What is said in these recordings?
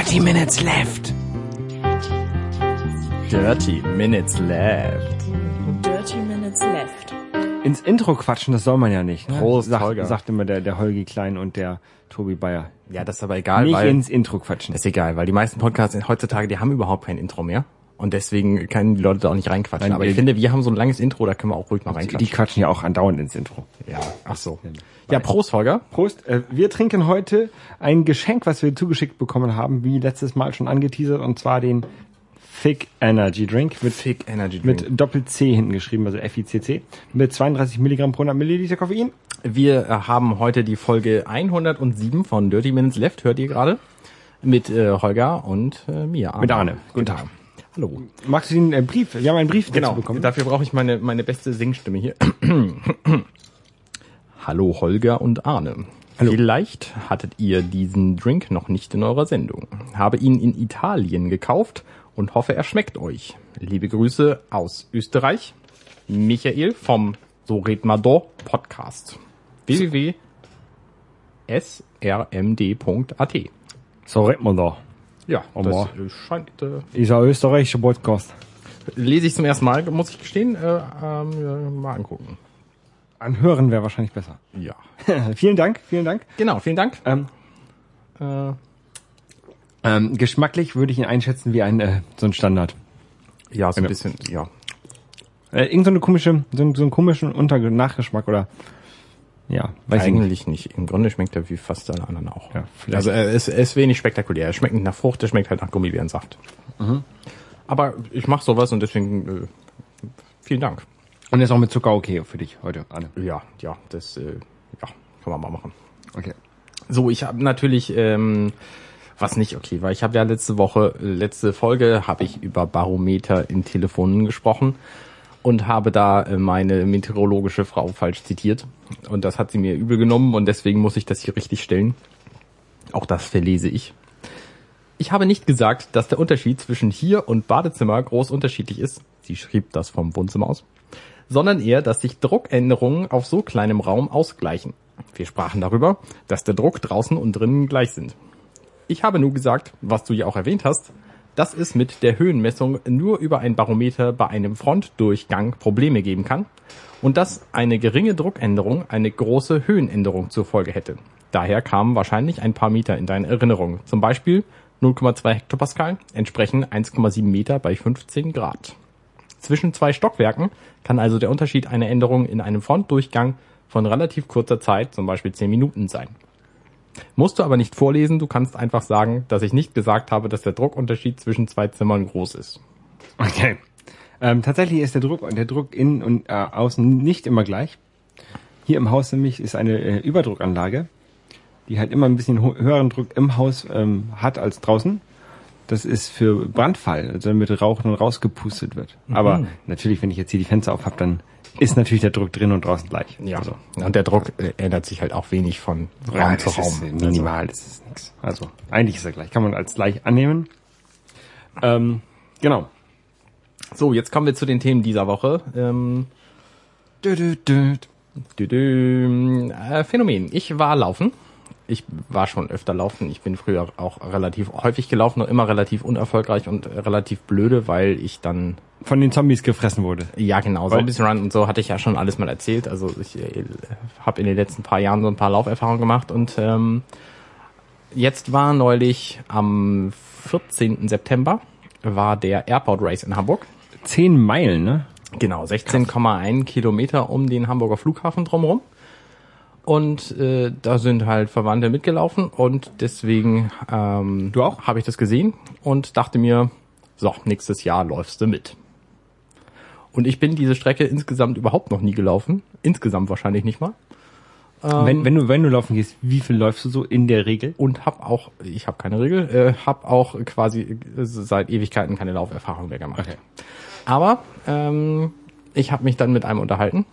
30 minutes left. Dirty Minutes Left. Dirty Minutes Left. Ins Intro quatschen, das soll man ja nicht. Ne? Prost, sagt, Holger. sagt immer der, der Holgi Klein und der Tobi Bayer. Ja, das ist aber egal, nicht weil ins Intro quatschen. ist egal, weil die meisten Podcasts heutzutage, die haben überhaupt kein Intro mehr. Und deswegen können die Leute da auch nicht reinquatschen. Nein, aber ich die- finde, wir haben so ein langes Intro, da können wir auch ruhig mal Die reinquatschen. quatschen ja auch andauernd ins Intro. ja, ach so. Ja, Prost, Holger. Prost. Äh, wir trinken heute ein Geschenk, was wir zugeschickt bekommen haben, wie letztes Mal schon angeteasert, und zwar den Fig Energy Drink mit, Fig Energy Drink. mit Doppel-C hinten geschrieben, also F-I-C-C, mit 32 Milligramm pro 100 Milliliter Koffein. Wir äh, haben heute die Folge 107 von Dirty Minutes Left, hört ihr gerade? Mit äh, Holger und äh, mir. Mit Arne. Guten Guten Tag. Hallo. Magst du den äh, Brief? Wir haben einen Brief Genau, dazu bekommen. dafür brauche ich meine, meine beste Singstimme hier. Hallo Holger und Arne. Hallo. Vielleicht hattet ihr diesen Drink noch nicht in eurer Sendung. Habe ihn in Italien gekauft und hoffe, er schmeckt euch. Liebe Grüße aus Österreich. Michael vom So red ma do Podcast. www.srmd.at So redet man da. Ja, Oh, das äh, scheint äh, Ist ein österreichischer Podcast. lese ich zum ersten Mal, muss ich gestehen, äh, ähm, ja, mal angucken. Anhören wäre wahrscheinlich besser. Ja. vielen Dank, vielen Dank. Genau, vielen Dank. Ähm, Äh, ähm, geschmacklich würde ich ihn einschätzen wie ein äh, so ein Standard. ja, so ein bisschen, ja. Äh, irgend so eine komische, so, so einen komischen Unter Nachgeschmack oder ja, weiß ich nicht. Eigentlich nicht. Im Grunde schmeckt er wie fast alle anderen auch. Ja, vielleicht. also er ist, er ist wenig spektakulär. Er schmeckt nicht nach Frucht, er schmeckt halt nach Gummibärensaft. Mhm. Aber ich mache sowas und deswegen äh, vielen Dank. Und ist auch mit Zucker okay für dich heute, Anne. Ja, ja, das äh, ja, kann man mal machen. Okay. So, ich habe natürlich ähm, was nicht okay war. Ich habe ja letzte Woche, letzte Folge, habe ich über Barometer in Telefonen gesprochen und habe da äh, meine meteorologische Frau falsch zitiert. Und das hat sie mir übel genommen und deswegen muss ich das hier richtig stellen. Auch das verlese ich. Ich habe nicht gesagt, dass der Unterschied zwischen hier und Badezimmer groß unterschiedlich ist. Sie schrieb das vom Wohnzimmer aus. Sondern eher, dass sich Druckänderungen auf so kleinem Raum ausgleichen. Wir sprachen darüber, dass der Druck draußen und drinnen gleich sind. Ich habe nur gesagt, was du ja auch erwähnt hast, dass es mit der Höhenmessung nur über ein Barometer bei einem Frontdurchgang Probleme geben kann und dass eine geringe Druckänderung eine große Höhenänderung zur Folge hätte. Daher kamen wahrscheinlich ein paar Meter in deine Erinnerung. Zum Beispiel 0,2 Hektopascal entsprechen 1,7 Meter bei 15 Grad. Zwischen zwei Stockwerken kann also der Unterschied einer Änderung in einem Frontdurchgang von relativ kurzer Zeit, zum Beispiel 10 Minuten sein. Musst du aber nicht vorlesen, du kannst einfach sagen, dass ich nicht gesagt habe, dass der Druckunterschied zwischen zwei Zimmern groß ist. Okay. Ähm, tatsächlich ist der Druck der Druck innen und äh, außen nicht immer gleich. Hier im Haus nämlich ist eine äh, Überdruckanlage, die halt immer ein bisschen höheren Druck im Haus ähm, hat als draußen. Das ist für Brandfall, also damit Rauch dann rausgepustet wird. Aber natürlich, wenn ich jetzt hier die Fenster auf habe, dann ist natürlich der Druck drin und draußen gleich. Ja, Also, und der Druck äh, ändert sich halt auch wenig von Raum ja, zu Raum. ist äh, minimal, das ist nix. Also eigentlich ist er gleich, kann man als gleich annehmen. Ähm, genau. So, jetzt kommen wir zu den Themen dieser Woche. Ähm, Dü, dü, dü. dü, dü, äh, Phänomen. Ich war laufen. Ich war schon öfter laufen. Ich bin früher auch relativ häufig gelaufen und immer relativ unerfolgreich und relativ blöde, weil ich dann Von den Zombies gefressen wurde. Ja, genau. So Weil- bisschen Run und so hatte ich ja schon alles mal erzählt. Also ich äh, habe in den letzten paar Jahren so ein paar Lauferfahrungen gemacht und ähm, jetzt war neulich am 14. September war der Airport Race in Hamburg. Zehn Meilen, ne? Genau, 16,1 Kilometer um den Hamburger Flughafen drumherum. Und äh, da sind halt Verwandte mitgelaufen und deswegen ähm, Du auch? habe ich das gesehen und dachte mir, so, nächstes Jahr läufst du mit. Und ich bin diese Strecke insgesamt überhaupt noch nie gelaufen. Insgesamt wahrscheinlich nicht mal. wenn, wenn du wenn du laufen gehst, wie viel läufst du so in der Regel? Und hab auch, ich habe keine Regel, äh, habe auch quasi äh, seit Ewigkeiten keine Lauferfahrung mehr gemacht. Okay. Aber ähm, ich habe mich dann mit einem unterhalten,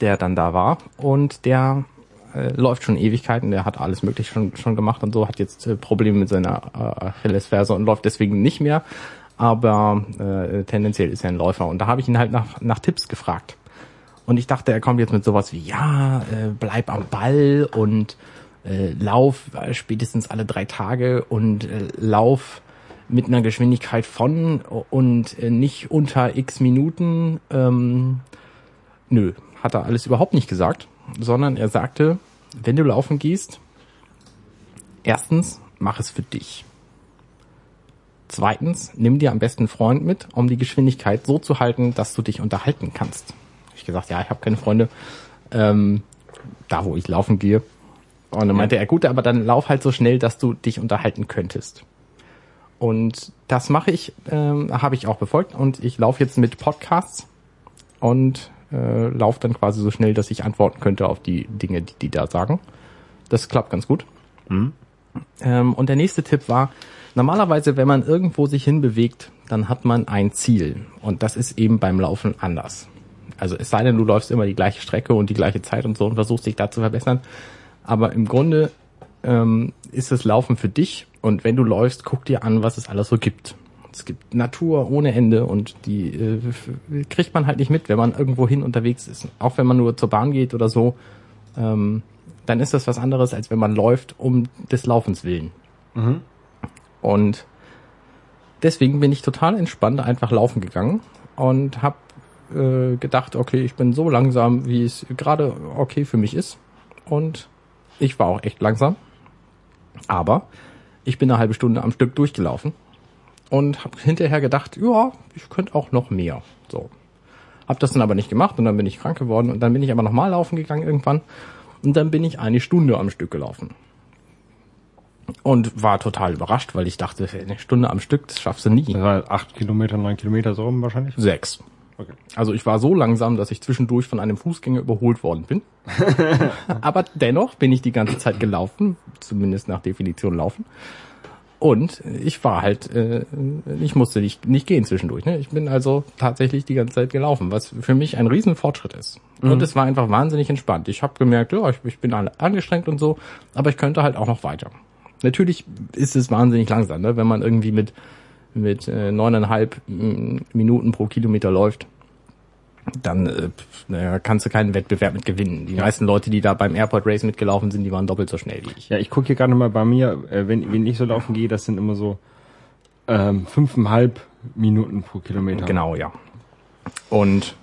der dann da war und der äh, läuft schon Ewigkeiten, der hat alles mögliche schon, schon gemacht und so, hat jetzt äh, Probleme mit seiner äh, Achillesferse und läuft deswegen nicht mehr, aber äh, tendenziell ist er ein Läufer und da habe ich ihn halt nach, nach Tipps gefragt. Und ich dachte, er kommt jetzt mit sowas wie, ja, äh, bleib am Ball und äh, Lauf äh, spätestens alle drei Tage und äh, Lauf mit einer Geschwindigkeit von und äh, nicht unter x Minuten. Ähm, nö, hat er alles überhaupt nicht gesagt, sondern er sagte, wenn du laufen gehst, erstens, mach es für dich. Zweitens, nimm dir am besten einen Freund mit, um die Geschwindigkeit so zu halten, dass du dich unterhalten kannst. Ich gesagt, ja, ich habe keine Freunde, ähm, da wo ich laufen gehe. Und dann meinte er, gut, aber dann lauf halt so schnell, dass du dich unterhalten könntest. Und das mache ich, ähm, habe ich auch befolgt und ich laufe jetzt mit Podcasts und äh, laufe dann quasi so schnell, dass ich antworten könnte auf die Dinge, die die da sagen. Das klappt ganz gut. Ähm, und der nächste Tipp war, normalerweise, wenn man irgendwo sich hinbewegt, dann hat man ein Ziel. Und das ist eben beim Laufen anders. Also es sei denn, du läufst immer die gleiche Strecke und die gleiche Zeit und so und versuchst dich da zu verbessern. Aber im Grunde ähm, ist das Laufen für dich. Und wenn du läufst, guck dir an, was es alles so gibt. Es gibt Natur ohne Ende und die äh, kriegt man halt nicht mit, wenn man irgendwo hin unterwegs ist. Auch wenn man nur zur Bahn geht oder so, ähm, dann ist das was anderes, als wenn man läuft um des Laufens willen. Und deswegen bin ich total entspannt einfach laufen gegangen und habe äh, gedacht, okay, ich bin so langsam, wie es gerade okay für mich ist. Und ich war auch echt langsam. Aber ich bin eine halbe Stunde am Stück durchgelaufen und habe hinterher gedacht, ja, ich könnte auch noch mehr. So. Hab das dann aber nicht gemacht und dann bin ich krank geworden und dann bin ich aber nochmal laufen gegangen irgendwann und dann bin ich eine Stunde am Stück gelaufen. Und war total überrascht, weil ich dachte, eine Stunde am Stück, das schaffst du nie. Das war acht Kilometer, neun Kilometer so rum wahrscheinlich. Sechs. Okay. Also ich war so langsam, dass ich zwischendurch von einem Fußgänger überholt worden bin. Aber dennoch bin ich die ganze Zeit gelaufen, zumindest nach Definition laufen. Und ich war halt, äh, ich musste nicht, nicht gehen zwischendurch. Ne? Ich bin also tatsächlich die ganze Zeit gelaufen, was für mich ein riesen Fortschritt ist. Und es war einfach wahnsinnig entspannt. Ich habe gemerkt, ja, ich, ich bin angestrengt und so, aber ich könnte halt auch noch weiter. Natürlich ist es wahnsinnig langsam, ne? wenn man irgendwie mit mit äh, neuneinhalb mm, Minuten pro Kilometer läuft, dann äh, naja, kannst du keinen Wettbewerb mit gewinnen. Die meisten Leute, die da beim Airport Race mitgelaufen sind, die waren doppelt so schnell wie ich. Ja, ich gucke hier gerade mal bei mir, äh, wenn, wenn ich so laufen gehe, das sind immer so ähm, fünfeinhalb Minuten pro Kilometer. Genau, ja. Und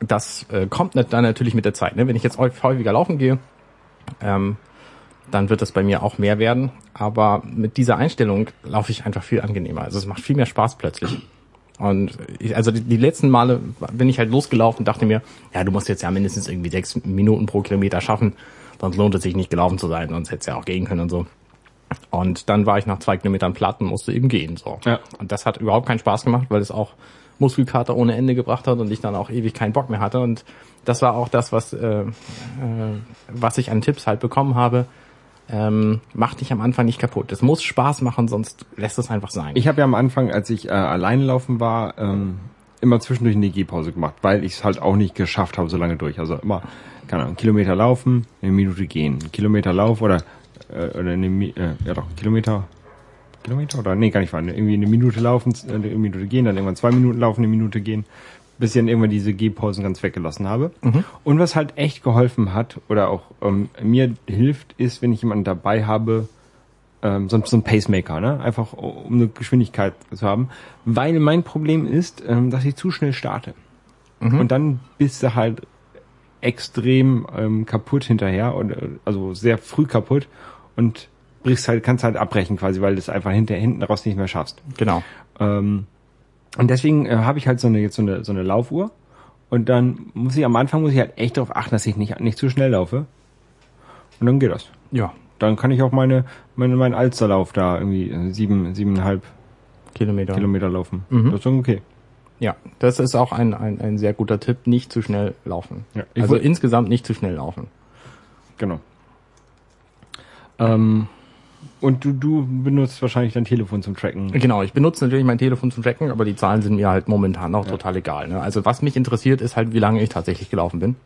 das äh, kommt dann natürlich mit der Zeit. Ne? Wenn ich jetzt häufig- häufiger laufen gehe, ähm, dann wird das bei mir auch mehr werden. Aber mit dieser Einstellung laufe ich einfach viel angenehmer. Also es macht viel mehr Spaß plötzlich. Und ich, also die, die letzten Male bin ich halt losgelaufen und dachte mir, ja, du musst jetzt ja mindestens irgendwie sechs Minuten pro Kilometer schaffen, sonst lohnt es sich nicht gelaufen zu sein, sonst hättest du ja auch gehen können und so. Und dann war ich nach zwei Kilometern platt und musste eben gehen. So. Ja. Und das hat überhaupt keinen Spaß gemacht, weil es auch Muskelkater ohne Ende gebracht hat und ich dann auch ewig keinen Bock mehr hatte. Und das war auch das, was, äh, äh, was ich an Tipps halt bekommen habe. Ähm, mach dich am Anfang nicht kaputt. Es muss Spaß machen, sonst lässt es einfach sein. Ich habe ja am Anfang, als ich äh, alleine laufen war, ähm, immer zwischendurch eine Gehpause gemacht, weil ich es halt auch nicht geschafft habe, so lange durch. Also immer, keine Ahnung, Kilometer laufen, eine Minute gehen, Kilometer Lauf oder, äh, oder eine, äh, ja doch, Kilometer, Kilometer oder, nee, gar nicht fahren, irgendwie eine Minute laufen, äh, eine Minute gehen, dann irgendwann zwei Minuten laufen, eine Minute gehen, bis ich dann irgendwann diese Gehpausen ganz weggelassen habe. Und was halt echt geholfen hat oder auch ähm, mir hilft, ist, wenn ich jemanden dabei habe, ähm, so, so ein Pacemaker, ne? Einfach um eine Geschwindigkeit zu haben. Weil mein Problem ist, ähm, dass ich zu schnell starte. Und dann bist du halt extrem ähm, kaputt hinterher und äh, also sehr früh kaputt und brichst halt, kannst halt abbrechen quasi, weil du es einfach hinter hinten raus nicht mehr schaffst. genau. Ähm, und deswegen äh, habe ich halt so eine jetzt so eine so eine Laufuhr und dann muss ich am Anfang muss ich halt echt darauf achten, dass ich nicht nicht zu schnell laufe. Und dann geht das. Ja. Dann kann ich auch meine meine meinen Alsterlauf da irgendwie äh, sieben siebeneinhalb Kilometer. Kilometer laufen. Mhm. Das ist dann okay. Ja, das ist auch ein, ein, ein sehr guter Tipp, nicht zu schnell laufen. Ja, ich also insgesamt nicht zu schnell laufen. Genau. Ähm, und du du benutzt wahrscheinlich dein Telefon zum Tracken. Genau, ich benutze natürlich mein Telefon zum Tracken, aber die Zahlen sind mir halt momentan auch total egal. Ne? Also was mich interessiert, ist halt, wie lange ich tatsächlich gelaufen bin.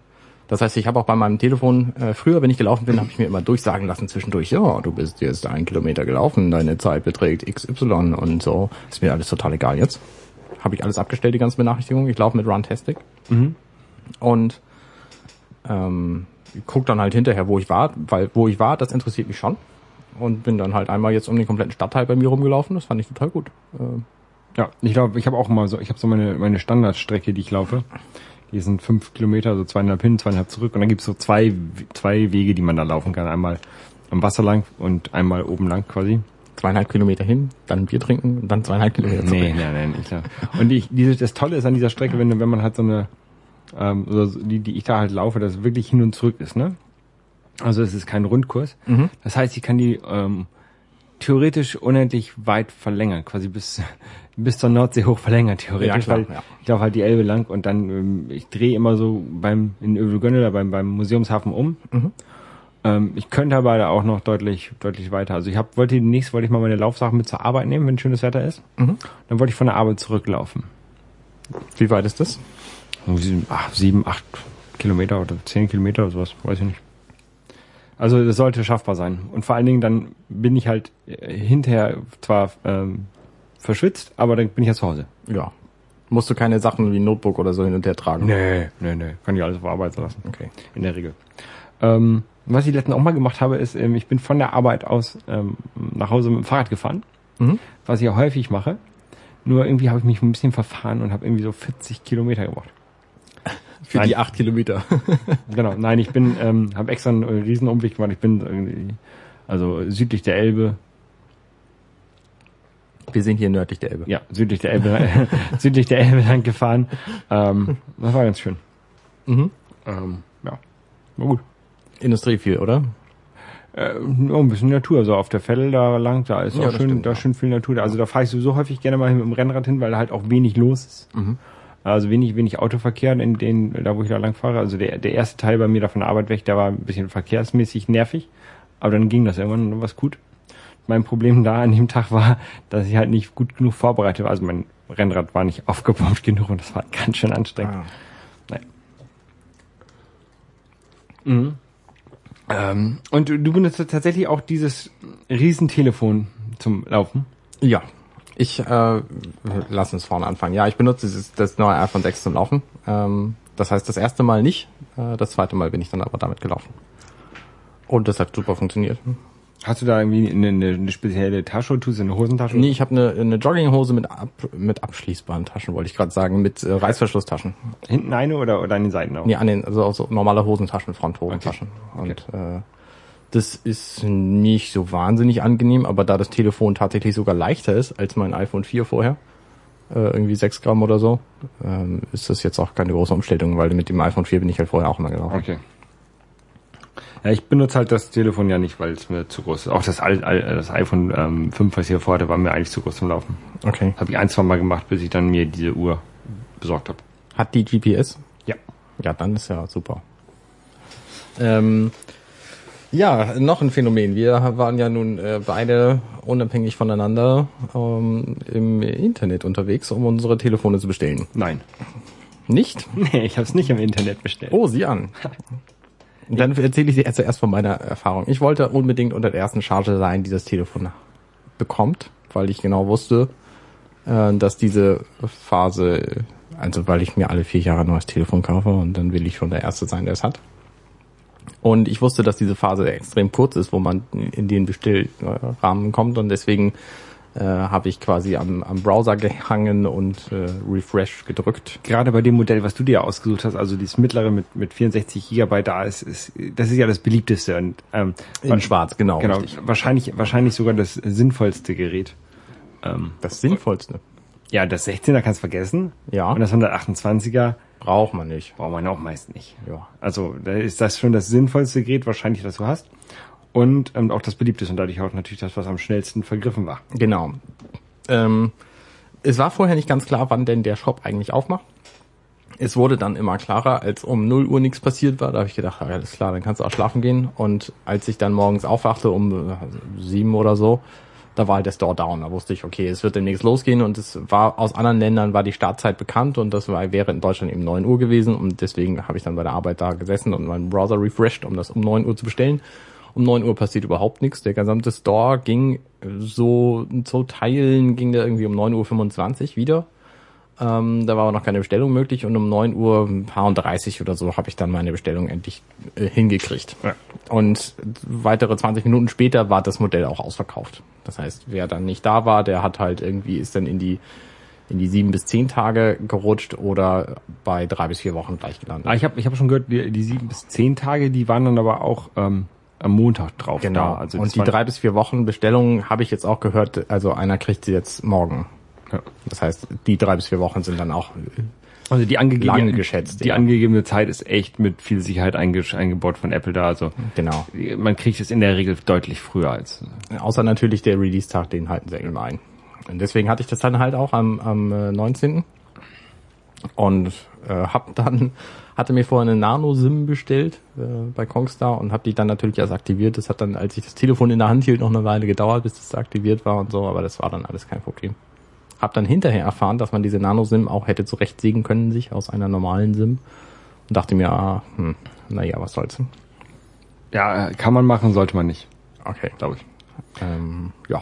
Das heißt, ich habe auch bei meinem Telefon, äh, früher, wenn ich gelaufen bin, habe ich mir immer durchsagen lassen zwischendurch, ja, du bist jetzt einen Kilometer gelaufen, deine Zeit beträgt XY und so. Ist mir alles total egal jetzt. Habe ich alles abgestellt, die ganze Benachrichtigung. Ich laufe mit Runtastic. Und ähm, guck dann halt hinterher, wo ich war, weil wo ich war, das interessiert mich schon. Und bin dann halt einmal jetzt um den kompletten Stadtteil bei mir rumgelaufen. Das fand ich total gut. Äh, Ja, ich glaube, ich habe auch mal so, ich habe so meine, meine Standardstrecke, die ich laufe. Die sind fünf Kilometer, so zweieinhalb hin, zweieinhalb zurück. Und dann gibt's so zwei, zwei Wege, die man da laufen kann. Einmal am Wasser lang und einmal oben lang quasi. zweieinhalb Kilometer hin, dann ein Bier trinken und dann zweieinhalb Kilometer zurück. Nee, nee, nee, nicht klar. Und ich, diese, das Tolle ist an dieser Strecke, wenn, wenn man halt so eine, ähm, so, so die, die ich da halt laufe, dass es wirklich hin und zurück ist, ne? Also es ist kein Rundkurs. Mhm. Das heißt, ich kann die ähm, theoretisch unendlich weit verlängern, quasi bis bis zur Nordsee hoch verlängern, theoretisch, Ja, klar, weil ja. ich laufe halt die Elbe lang und dann, ähm, ich drehe immer so beim in Övelgönne oder beim, beim Museumshafen um. Mhm. Ähm, ich könnte aber da auch noch deutlich, deutlich weiter. Also ich hab, wollte demnächst wollte ich mal meine Laufsachen mit zur Arbeit nehmen, wenn schönes Wetter ist. Mhm. Dann wollte ich von der Arbeit zurücklaufen. Wie weit ist das? Sieben, ach, sieben, acht Kilometer oder zehn Kilometer oder sowas, weiß ich nicht. Also das sollte schaffbar sein. Und vor allen Dingen dann bin ich halt äh, hinterher zwar ähm, verschwitzt, aber dann bin ich ja zu Hause. Ja. Musst du keine Sachen wie Notebook oder so hin und her tragen? Nee, nee, nee. Kann ich alles auf Arbeit lassen. Okay. In der Regel. Ähm, was ich letztens auch mal gemacht habe, ist, ähm, ich bin von der Arbeit aus ähm, nach Hause mit dem Fahrrad gefahren, Mhm. was ich ja häufig mache. Nur irgendwie habe ich mich ein bisschen verfahren und habe irgendwie so 40 Kilometer gebraucht. Für Nein. die acht Kilometer. Genau, nein, ich bin, ähm, habe extra einen äh, riesen Umweg gemacht. Ich bin irgendwie, also südlich der Elbe, Wir sind hier nördlich der Elbe. ja, südlich der Elbe, südlich der Elbe lang gefahren. Ähm, das war ganz schön. Mhm. Ähm, ja, war gut. Industrie viel, oder? Äh, oh, ein bisschen Natur, so auf der Fell da lang, da ist Ja, auch schön, stimmt, da ja. ist schön viel Natur. Also da fahre ich sowieso häufig gerne mal mit dem Rennrad hin, weil da halt auch wenig los ist. Mhm. Also wenig, wenig Autoverkehr in den, da wo ich da lang fahre. Also der, der erste Teil bei mir da von der Arbeit weg, der war ein bisschen verkehrsmäßig nervig. Aber dann ging das irgendwann und dann war's gut. Mein Problem da an dem Tag war, dass ich halt nicht gut genug vorbereitet war. Also mein Rennrad war nicht aufgepumpt genug und das war ganz schön anstrengend. Ah. Ähm, und du, du benutzt tatsächlich auch dieses Riesentelefon zum Laufen? Ja. Ich, äh, lass uns vorne anfangen. Ja, ich benutze dieses, das neue iPhone 6 zum Laufen. Ähm, das heißt, das erste Mal nicht. Äh, das zweite Mal bin ich dann aber damit gelaufen. Und das hat super funktioniert. Hast du da irgendwie eine, eine, eine spezielle Tasche? Tust du eine Hosentasche? Nee, ich habe eine, eine Jogginghose mit, ab, mit abschließbaren Taschen, wollte ich gerade sagen, mit äh, Reißverschlusstaschen. Hinten eine oder, oder an den Seiten auch? Nee, an den, also auch so normale Hosentaschen, Fronthosentaschen. Und äh, das ist nicht so wahnsinnig angenehm, aber da das Telefon tatsächlich sogar leichter ist als mein iPhone 4 vorher, äh, irgendwie 6 Gramm oder so, ähm, ist das jetzt auch keine große Umstellung, weil mit dem iPhone 4 bin ich halt vorher auch immer gelaufen. Okay. Ja, ich benutze halt das Telefon ja nicht, weil es mir zu groß ist. Auch das, Al Al das iPhone ähm, 5, was ich hier vorhatte, war mir eigentlich zu groß zum Laufen. Okay. Habe ich ein, zwei Mal gemacht, bis ich dann mir diese Uhr besorgt habe. Hat die GPS? Ja. Ja, dann ist ja super. Ähm, ja, noch ein Phänomen. Wir waren ja nun äh, beide unabhängig voneinander ähm, im Internet unterwegs, um unsere Telefone zu bestellen. Nein. Nicht? Nee, ich habe es nicht im Internet bestellt. Oh, sieh an. Dann erzähle ich dir zuerst von meiner Erfahrung. Ich wollte unbedingt unter der ersten Charge sein, die das Telefon bekommt, weil ich genau wusste, äh, dass diese Phase, also weil ich mir alle vier Jahre ein neues Telefon kaufe und dann will ich schon der Erste sein, der es hat. Und ich wusste, dass diese Phase extrem kurz ist, wo man in den Bestellrahmen kommt und deswegen äh, habe ich quasi am, am Browser gehangen und äh, Refresh gedrückt. Gerade bei dem Modell, was du dir ausgesucht hast, also dieses mittlere mit, mit 64 Gigabyte da ist, ist, das ist ja das beliebteste und ähm, In schwarz, genau. genau, richtig. wahrscheinlich, wahrscheinlich sogar das sinnvollste Gerät. Ähm, Das Sinnvollste. ja, das 16er kannst vergessen. Ja. Und das 128er Braucht man nicht. braucht man auch meist nicht. Ja. Also da ist das schon das sinnvollste Gerät wahrscheinlich, das du hast. Und ähm, auch das beliebteste und dadurch auch natürlich das, was am schnellsten vergriffen war. Genau. Ähm, es war vorher nicht ganz klar, wann denn der Shop eigentlich aufmacht. Es wurde dann immer klarer, als um 0 Uhr nichts passiert war. Da habe ich gedacht, alles klar, dann kannst du auch schlafen gehen. Und als ich dann morgens aufwachte um äh, sieben oder so, da war halt der Store down. Da wusste ich, okay, es wird demnächst losgehen. Und es war aus anderen Ländern war die Startzeit bekannt und das war, wäre in Deutschland eben 9 Uhr gewesen. Und deswegen habe ich dann bei der Arbeit da gesessen und meinen Browser refreshed, um das um 9 Uhr zu bestellen. Um 9 Uhr passiert überhaupt nichts. Der gesamte Store ging so zu Teilen, ging der irgendwie um 9.25 Uhr wieder. Ähm, da war aber noch keine Bestellung möglich und um 9 Uhr ein paar und 30 oder so habe ich dann meine Bestellung endlich äh, hingekriegt. Ja. Und weitere 20 Minuten später war das Modell auch ausverkauft. Das heißt, wer dann nicht da war, der hat halt irgendwie ist dann in die in die sieben bis zehn Tage gerutscht oder bei drei bis vier Wochen gleich gelandet. Ah, ich habe ich hab schon gehört, die, die sieben bis zehn Tage, die waren dann aber auch ähm, am Montag drauf. Genau. Da. Also und die drei bis vier Wochen Bestellung habe ich jetzt auch gehört, also einer kriegt sie jetzt morgen. Ja. Das heißt, die drei bis vier Wochen sind dann auch Also die angegebene, Lange geschätzt, die ja. angegebene Zeit ist echt mit viel Sicherheit einge- eingebaut von Apple da. Also genau. man kriegt es in der Regel deutlich früher als. Außer natürlich der Release-Tag, den halten sie immer ein. Und deswegen hatte ich das dann halt auch am, am äh, 19. Und äh, hab dann, hatte mir vorher eine Nano-SIM bestellt äh, bei Kongstar und hab die dann natürlich erst aktiviert. Das hat dann, als ich das Telefon in der Hand hielt, noch eine Weile gedauert, bis das aktiviert war und so, aber das war dann alles kein Problem. Hab dann hinterher erfahren, dass man diese Nano-SIM auch hätte zurechtsägen können, sich aus einer normalen SIM. Und dachte mir, ah, hm, naja, was soll's. Ja, kann man machen, sollte man nicht, Okay. glaube ich. Ähm, ja.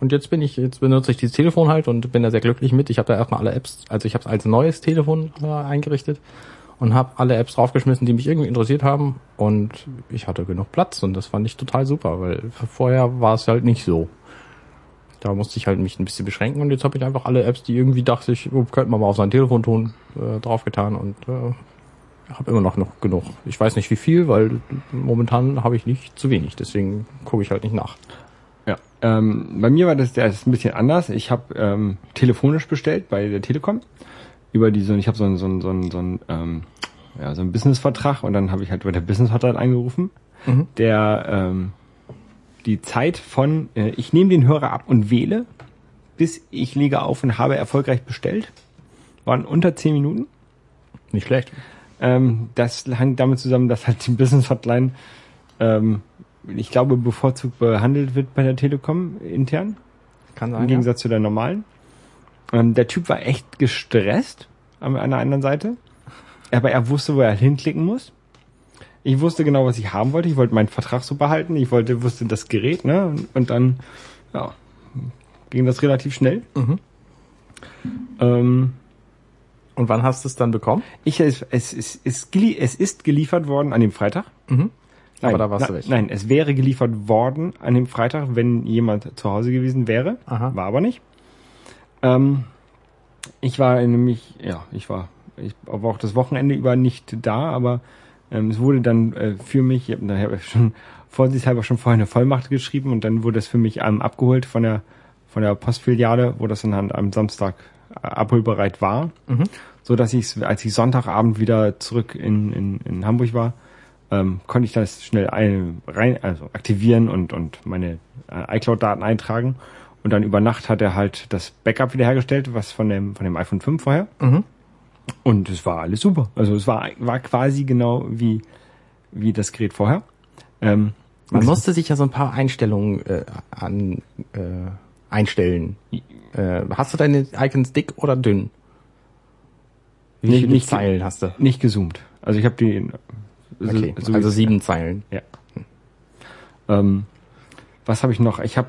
Und jetzt bin ich, jetzt benutze ich dieses Telefon halt und bin da sehr glücklich mit. Ich habe da erstmal alle Apps, also ich habe es als neues Telefon äh, eingerichtet und habe alle Apps draufgeschmissen, die mich irgendwie interessiert haben. Und ich hatte genug Platz und das fand ich total super, weil vorher war es halt nicht so. Da musste ich halt mich ein bisschen beschränken und jetzt habe ich einfach alle Apps, die irgendwie dachte ich, oh, könnte man mal auf sein Telefon tun, äh, draufgetan und äh, habe immer noch, noch genug. Ich weiß nicht wie viel, weil momentan habe ich nicht zu wenig, deswegen gucke ich halt nicht nach. Ja, ähm, bei mir war das, das ist ein bisschen anders. Ich habe ähm, telefonisch bestellt bei der Telekom über die so, ich habe so einen so einen so einen, so einen ähm, ja so einen Businessvertrag und dann habe ich halt über der Business-Hotline angerufen, Mhm. der ähm, die Zeit von äh, ich nehme den Hörer ab und wähle bis ich lege auf und habe erfolgreich bestellt waren unter zehn Minuten. Nicht schlecht. Ähm, das hängt damit zusammen, dass halt die Business Hotline, ähm, ich glaube, bevorzugt behandelt wird bei der Telekom intern, Kann im Gegensatz zu der normalen. Ähm, der Typ war echt gestresst an einer anderen Seite, aber er wusste, wo er hinklicken muss. Ich wusste genau, was ich haben wollte. Ich wollte meinen Vertrag so behalten. Ich wollte, wusste das Gerät, ne? Und, und dann, ja, ging das relativ schnell. Mhm. Ähm, Und wann hast du es dann bekommen? ich, es, es, es, es, es ist geliefert worden an dem Freitag. Mhm. Nein, Aber da warst na, du weg. Nein, es wäre geliefert worden an dem Freitag, wenn jemand zu Hause gewesen wäre. Aha. War aber nicht. Ähm, ich war nämlich, ja, ich war, ich war auch das Wochenende über nicht da, aber ähm, es wurde dann äh, für mich, ich habe hab ich schon vorsichtshalber schon vorher eine Vollmacht geschrieben und dann wurde es für mich ähm, abgeholt von der von der Postfiliale, wo das dann am Samstag äh, abholbereit war, Mhm. so dass ich, als ich Sonntagabend wieder zurück in, in, in Hamburg war, ähm, konnte ich das schnell ein, rein, also aktivieren und, und meine äh, iCloud-Daten eintragen. Und dann über Nacht hat er halt das Backup wiederhergestellt, was von dem, von dem iPhone 5 vorher. Mhm. Und es war alles super. Also es war, war quasi genau wie, wie das Gerät vorher. Ähm, Man musste sich ja so ein paar Einstellungen äh, an äh, einstellen. Äh, hast du deine Icons dick oder dünn? Wie Nicht- viele nicht- Zeilen hast du? nicht gezoomt. Also ich habe die so- Okay, so also sieben Zeilen. Ja. Ähm, was habe ich noch? Ich habe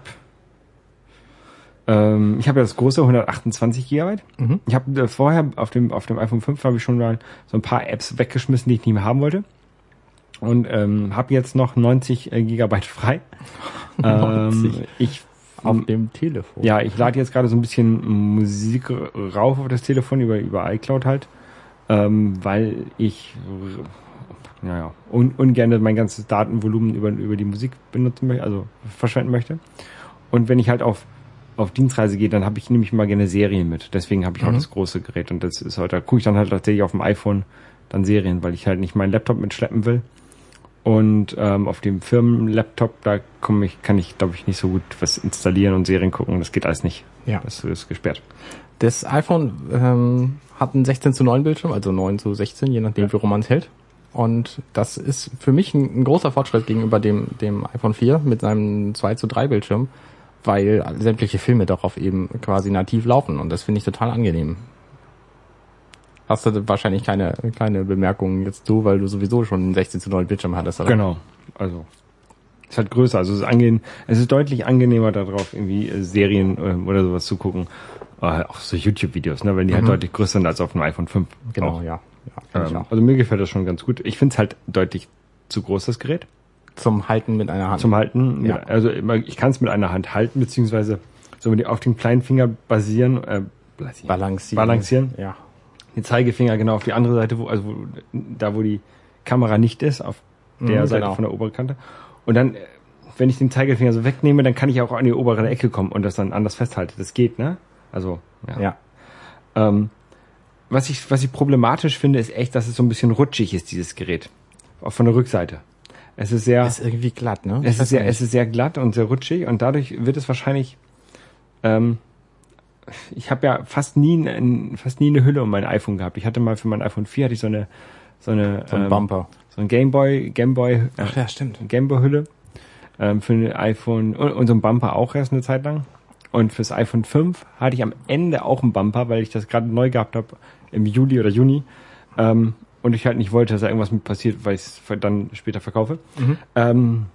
ähm, ich habe ja das große 128 Gigabyte. Mhm. Ich habe äh, vorher auf dem auf dem iPhone 5 habe ich schon mal so ein paar Apps weggeschmissen, die ich nicht mehr haben wollte. Und ähm, habe jetzt noch 90 äh, Gigabyte frei. ähm, 90. ich Auf dem Telefon. ja, ich lade jetzt gerade so ein bisschen Musik rauf auf das Telefon über, über iCloud halt, ähm, weil ich naja, un, ungern mein ganzes Datenvolumen über, über die Musik benutzen möchte, also verschwenden möchte. Und wenn ich halt auf, auf Dienstreise gehe, dann habe ich nämlich mal gerne Serien mit. Deswegen habe ich auch Mhm. das große Gerät und das ist heute, da gucke ich dann halt tatsächlich auf dem iPhone dann Serien, weil ich halt nicht meinen Laptop mitschleppen will. Und ähm, auf dem Firmenlaptop, da komme ich, kann ich, glaube ich, nicht so gut was installieren und Serien gucken. Das geht alles nicht. Ja. Das ist gesperrt. Das iPhone ähm, hat einen 16 zu 9 Bildschirm, also 9 zu 16, je nachdem, wie rum man es hält. Und das ist für mich ein, ein großer Fortschritt gegenüber dem, dem iPhone 4 mit seinem 2 zu 3 Bildschirm, weil sämtliche Filme darauf eben quasi nativ laufen und das finde ich total angenehm. Hast du wahrscheinlich keine, keine Bemerkungen jetzt du, weil du sowieso schon einen 16 zu 9 Bildschirm hattest, oder? Genau. Also ist halt größer. Also es ist, angenehm, es ist deutlich angenehmer darauf, irgendwie äh, Serien ähm, oder sowas zu gucken. äh, auch so YouTube-Videos, ne, wenn die halt deutlich größer sind als auf dem iPhone 5. Genau, Auch. ja. ja Ähm, also mir gefällt das schon ganz gut. Ich finde es halt deutlich zu groß, das Gerät. Zum Halten mit einer Hand. Zum Halten. Ja. Mit, also ich kann es mit einer Hand halten, beziehungsweise so mit auf den kleinen Finger basieren, äh, basieren. Balancieren. Balancieren. Ja. den Zeigefinger genau auf die andere Seite, wo, also wo, da wo die Kamera nicht ist, auf der Mhm, Seite genau. von der oberen Kante. Und dann, äh, wenn ich den Zeigefinger so wegnehme, dann kann ich auch an die obere Ecke kommen und das dann anders festhalten. Das geht, ne? Also, ja. Ja. Ähm, was ich, was ich problematisch finde, ist echt, dass es so ein bisschen rutschig ist, dieses Gerät. Auch von der Rückseite. Es ist sehr, Ist irgendwie glatt, ne? es ist sehr, nicht. es ist sehr glatt und sehr rutschig und dadurch wird es wahrscheinlich, ähm, ich habe ja fast nie, ein, fast nie eine Hülle um mein iPhone gehabt. Ich hatte mal für mein iPhone 4 hatte ich so eine, so eine, so ein ähm, Bumper. so ein Gameboy, Gameboy, Ach ja, stimmt. Gameboy-Hülle ähm, für ein iPhone und, und so ein Bumper auch erst eine Zeit lang. Und fürs iPhone 5 hatte ich am Ende auch einen Bumper, weil ich das gerade neu gehabt habe im Juli oder Juni. Ähm, und ich halt nicht wollte, dass da irgendwas mit passiert, weil ich es dann später verkaufe. Ähm,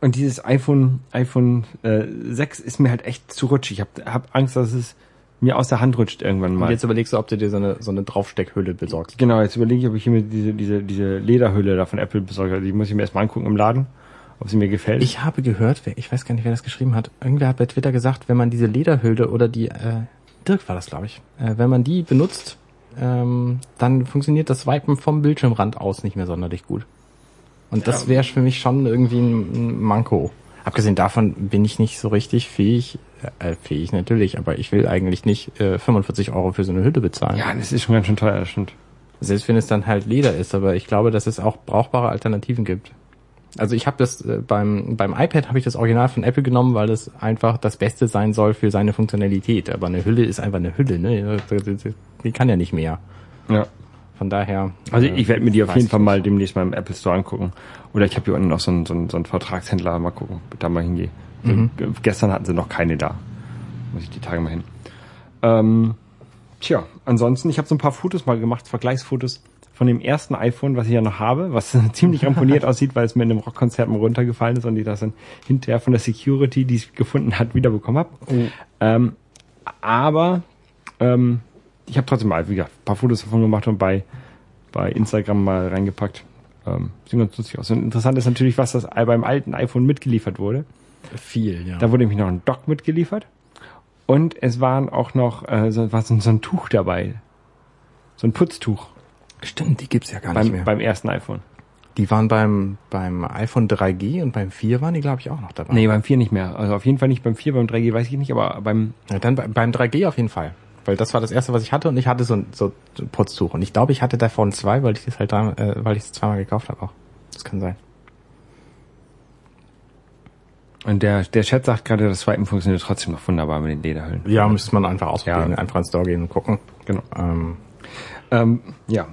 und dieses iPhone, iPhone äh, 6 ist mir halt echt zu rutschig. Ich habe hab Angst, dass es mir aus der Hand rutscht irgendwann Und mal. jetzt überlegst du, ob du dir so eine, so eine Draufsteckhülle besorgst. Genau, jetzt überlege ich, ob ich hier mir diese, diese, diese Lederhülle da von Apple besorge. Die muss ich mir erstmal angucken im Laden, ob sie mir gefällt. Ich habe gehört, wer- ich weiß gar nicht, wer das geschrieben hat. Irgendwer hat bei Twitter gesagt, wenn man diese Lederhülle oder die, äh, Dirk war das, glaube ich, äh, wenn man die benutzt, ähm, dann funktioniert das Swipen vom Bildschirmrand aus nicht mehr sonderlich gut. Und das Ja. wäre für mich schon irgendwie ein, Manko. Abgesehen davon bin ich nicht so richtig fähig, äh, fähig natürlich, aber ich will eigentlich nicht äh, 45 Euro für so eine Hülle bezahlen. ja, das ist schon ganz schön teuer, das stimmt. Selbst wenn es dann halt Leder ist, aber ich glaube, dass es auch brauchbare Alternativen gibt. Also ich habe das äh, beim beim iPad habe ich das Original von Apple genommen, weil es einfach das Beste sein soll für seine Funktionalität. Aber eine Hülle ist einfach eine Hülle, ne? Die kann ja nicht mehr. Ja. Von daher. Also äh, ich werde mir die auf weiß jeden Fall mal demnächst mal im Apple Store angucken. Oder ich habe hier unten noch so einen, so einen, so einen Vertragshändler, mal gucken, ob ich da mal hingehe. Mhm. Ge- Gestern hatten sie noch keine da. Muss ich die Tage mal hin. Ähm, tja, ansonsten, ich habe so ein paar Fotos mal gemacht, Vergleichsfotos von dem ersten iPhone, was ich ja noch habe, was ziemlich ramponiert aussieht, weil es mir in einem Rockkonzert mal runtergefallen ist und ich das dann hinterher von der Security, die es gefunden hat, wiederbekommen habe. Ähm, aber ähm, ich habe trotzdem mal, wie gesagt, ein paar Fotos davon gemacht und bei, bei Instagram mal reingepackt. Ähm, sieht ganz lustig aus. Und interessant ist natürlich, was das beim alten iPhone mitgeliefert wurde. viel, ja. Da wurde nämlich noch ein Dock mitgeliefert. Und es waren auch noch äh, so, was, so ein Tuch dabei. So ein Putztuch Stimmt, die gibt's ja gar nicht beim, mehr. beim ersten iPhone. die waren beim beim iPhone 3G und beim 4 waren die glaube ich auch noch dabei. Nee, beim 4 nicht mehr. Also auf jeden Fall nicht beim 4, beim 3G weiß ich nicht, aber beim Ja, dann bei, beim 3G auf jeden Fall. Weil das war das erste, was ich hatte und ich hatte so ein so Putztuch. Und ich glaube, ich hatte davon zwei, weil ich das halt da, äh, weil ich es zweimal gekauft habe auch. Das kann sein. und der, der Chat sagt gerade, das Swipen funktioniert trotzdem noch wunderbar mit den Lederhüllen. Ja, müsste man einfach ausprobieren, Ja. einfach ins Store gehen und gucken. Genau. Ähm, Ähm, ja.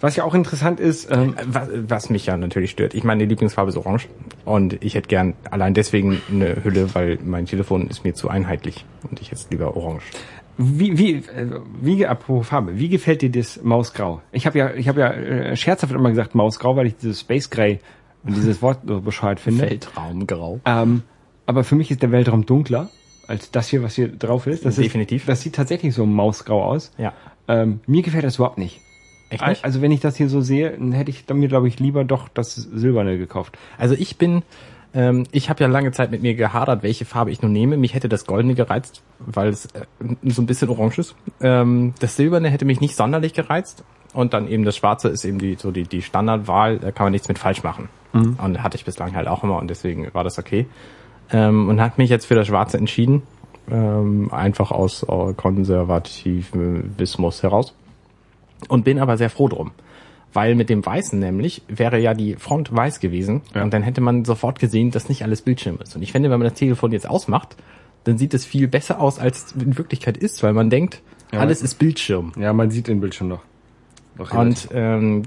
Was ja auch interessant ist, ähm, was, was mich ja natürlich stört. Ich meine, die Lieblingsfarbe ist orange. Und ich hätte gern allein deswegen eine Hülle, weil mein Telefon ist mir zu einheitlich. Und ich hätte lieber orange. Wie, wie, äh, wie, apropos Farbe, wie gefällt dir das Mausgrau? Ich habe ja, ich habe ja äh, scherzhaft immer gesagt Mausgrau, weil ich dieses Space Gray und dieses Wort so bescheuert finde. Weltraumgrau. Ähm, aber für mich ist der Weltraum dunkler als das hier, was hier drauf ist. Das Definitiv. Ist, das sieht tatsächlich so mausgrau aus. Ja. Ähm, mir gefällt das überhaupt nicht. Echt nicht? Also wenn ich das hier so sehe, dann hätte ich dann mir, glaube ich, lieber doch das Silberne gekauft. Also ich bin, ähm, ich habe ja lange Zeit mit mir gehadert, welche Farbe ich nun nehme. Mich hätte das Goldene gereizt, weil es äh, so ein bisschen orange ist. Ähm, das Silberne hätte mich nicht sonderlich gereizt. Und dann eben das Schwarze ist eben die so die, die Standardwahl, da kann man nichts mit falsch machen. Und hatte ich bislang halt auch immer und deswegen war das okay. Ähm, und hat mich jetzt für das Schwarze entschieden. Ähm, einfach aus äh, Konservativismus heraus. Und bin aber sehr froh drum. Weil mit dem Weißen nämlich wäre ja die Front weiß gewesen Ja. und dann hätte man sofort gesehen, dass nicht alles Bildschirm ist. Und ich finde, wenn man das Telefon jetzt ausmacht, dann sieht es viel besser aus, als es in Wirklichkeit ist, weil man denkt, Ja, alles ist Bildschirm. Ja, man sieht den Bildschirm noch. Doch Und ähm,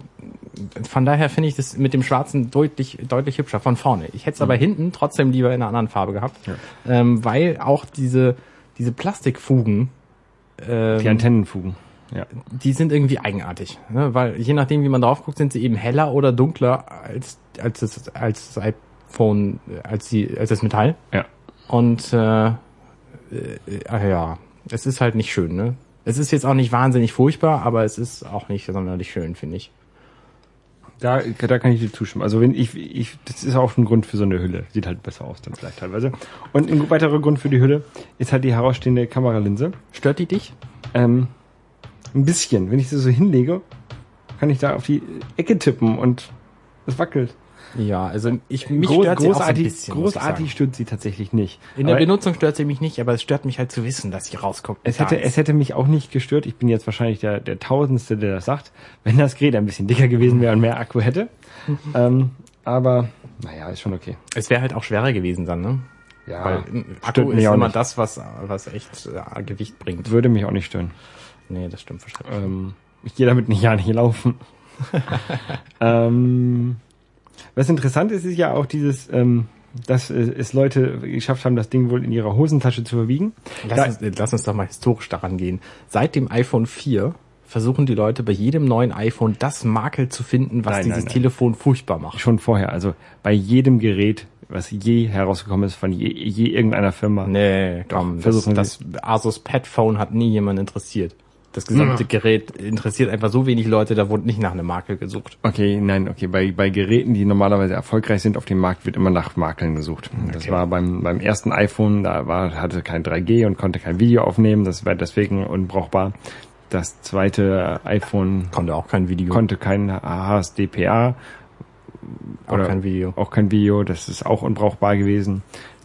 von daher finde ich das mit dem Schwarzen deutlich, deutlich hübscher von vorne. Ich hätte es aber hinten trotzdem lieber in einer anderen Farbe gehabt, Ja. ähm, weil auch diese, diese Plastikfugen ähm, die Antennenfugen. Ja. die sind irgendwie eigenartig, ne? weil je nachdem, wie man drauf guckt, sind sie eben heller oder dunkler als als das als das iPhone, als die als das Metall. Ja. Und äh, äh, ja, Es ist halt nicht schön, ne? Es ist jetzt auch nicht wahnsinnig furchtbar, aber es ist auch nicht sonderlich schön, finde ich. Da, da kann ich dir zustimmen. Also wenn ich, ich, das ist auch ein Grund für so eine Hülle. Sieht halt besser aus dann vielleicht teilweise. Und ein weiterer Grund für die Hülle ist halt die herausstehende Kameralinse. Stört die dich? Ähm, ein bisschen. Wenn ich sie so hinlege, kann ich da auf die Ecke tippen und es wackelt. Ja, also ich mich Groß, stört sie auch ein großartig, bisschen, großartig stört sie tatsächlich nicht. In der Aber Benutzung stört sie mich nicht, aber es stört mich halt zu wissen, dass sie rausguckt. es hätte, es hätte mich auch nicht gestört. Ich bin jetzt wahrscheinlich der, der Tausendste, der das sagt, wenn das Gerät ein bisschen dicker gewesen wäre und mehr Akku hätte. ähm, aber, naja, ist schon okay. es wäre halt auch schwerer gewesen dann, ne? Ja, Weil Akku ist auch immer nicht. das, was, was echt äh, Gewicht bringt. Würde mich auch nicht stören. Nee, das stimmt wahrscheinlich. Ähm, ich gehe damit nicht ja nicht laufen. ähm, was interessant ist, ist ja auch dieses, ähm, dass äh, es Leute geschafft haben, das Ding wohl in ihrer Hosentasche zu verbiegen. Da- Lass uns, lass uns doch mal historisch daran gehen. Seit dem iPhone 4 versuchen die Leute bei jedem neuen iPhone das Makel zu finden, was Nein, dieses nein, nein. Telefon furchtbar macht. schon vorher, also bei jedem Gerät, was je herausgekommen ist von je, je irgendeiner Firma. Nee, komm, das, versuchen das Asus Pad Phone hat nie jemand interessiert. Das gesamte Gerät interessiert einfach so wenig Leute, da wurde nicht nach einem Makel gesucht. Okay, nein, okay, bei, bei Geräten, die normalerweise erfolgreich sind auf dem Markt, wird immer nach Makeln gesucht. Das Okay. war beim, beim ersten iPhone, da war, hatte kein 3G und konnte kein Video aufnehmen, das war deswegen unbrauchbar. Das zweite iPhone Konnte auch kein Video. konnte kein HSDPA, auch oder- kein Video. auch kein Video, das ist auch unbrauchbar gewesen.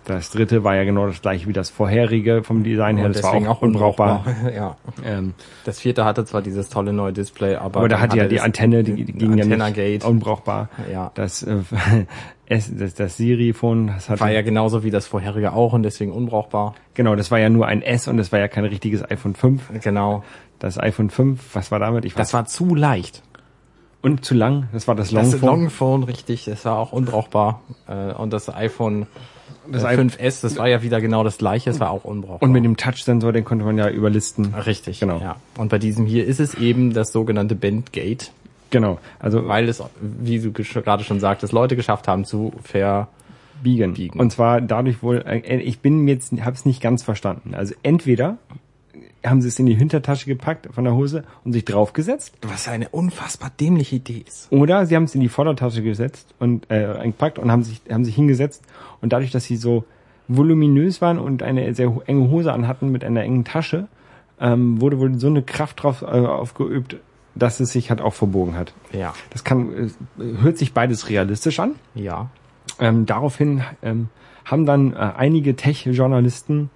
Das dritte war ja genau das gleiche wie das vorherige vom Design her, Und das war auch unbrauchbar. ja. Ähm, Das vierte hatte zwar dieses tolle neue Display, aber, aber da hatte ja hatte die Antenne, die, die ging ja nicht Gate. unbrauchbar. Ja. Das, äh, es, das, das Siri-Phone, das hatte, War ja genauso wie das vorherige auch und deswegen unbrauchbar. genau, das war ja nur ein S und das war ja kein richtiges iPhone 5. Genau. Das iPhone 5, was war damit? Ich Das war zu leicht. und zu lang. Das war das Das Longphone. Longphone, richtig, das war auch unbrauchbar. Äh, Und das iPhone Das äh, iPhone- 5S, das war ja wieder genau das gleiche, es war auch unbrauchbar. und mit dem Touch-Sensor, den konnte man ja überlisten. Richtig, Genau. Ja. Und bei diesem hier ist es eben das sogenannte Bandgate, Genau. Also weil es, wie du gerade schon sagtest, Leute geschafft haben zu ver... biegen. Und zwar dadurch wohl, äh, ich bin jetzt, habe es nicht ganz verstanden. Also entweder haben sie es in die Hintertasche gepackt von der Hose und sich draufgesetzt, Was eine unfassbar dämliche Idee ist. oder sie haben es in die Vordertasche gesetzt und äh, eingepackt und haben sich haben sich hingesetzt und dadurch, dass sie so voluminös waren und eine sehr enge Hose anhatten mit einer engen Tasche, ähm, wurde wohl so eine Kraft drauf äh, aufgeübt, dass es sich halt auch verbogen hat. Ja. Das kann äh, hört sich beides realistisch an. Ja. Ähm, daraufhin ähm, haben dann äh, einige Tech-Journalisten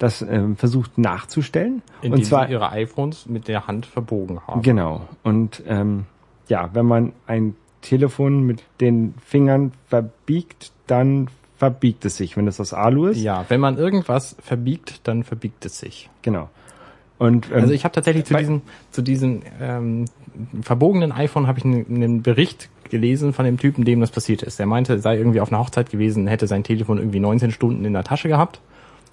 das ähm, versucht nachzustellen. Indem und zwar sie ihre iPhones mit der Hand verbogen haben. genau. Und ähm, ja, wenn man ein Telefon mit den Fingern verbiegt, dann verbiegt es sich, wenn es aus Alu ist. Ja, wenn man irgendwas verbiegt, dann verbiegt es sich. Genau. Und ähm, Also ich habe tatsächlich zu diesem zu diesem ähm, verbogenen iPhone habe ich einen, einen Bericht gelesen von dem Typen, dem das passiert ist. Der meinte, er sei irgendwie auf einer Hochzeit gewesen, hätte sein Telefon irgendwie 19 Stunden in der Tasche gehabt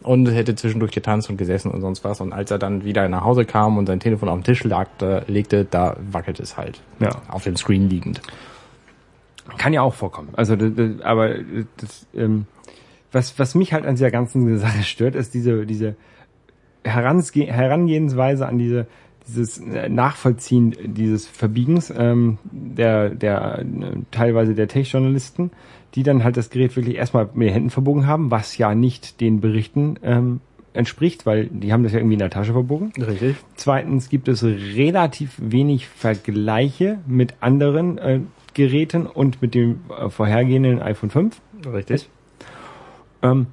und hätte zwischendurch getanzt und gesessen und sonst was. Und als er dann wieder nach Hause kam und sein Telefon auf den Tisch lag, da, legte, da wackelt es halt. Ja. Auf dem Screen liegend. Kann ja auch vorkommen. Also, das, aber das, ähm, was, was mich halt an dieser ganzen Sache stört, ist diese, diese Heransge Herangehensweise an diese, dieses äh, Nachvollziehen dieses Verbiegens ähm, der, der äh, teilweise der Tech-Journalisten, die dann halt das Gerät wirklich erstmal mit den Händen verbogen haben, was ja nicht den Berichten ähm, entspricht, weil die haben das ja irgendwie in der Tasche verbogen. Richtig. Zweitens gibt es relativ wenig Vergleiche mit anderen äh, Geräten und mit dem äh, vorhergehenden iPhone 5. Richtig. Ähm,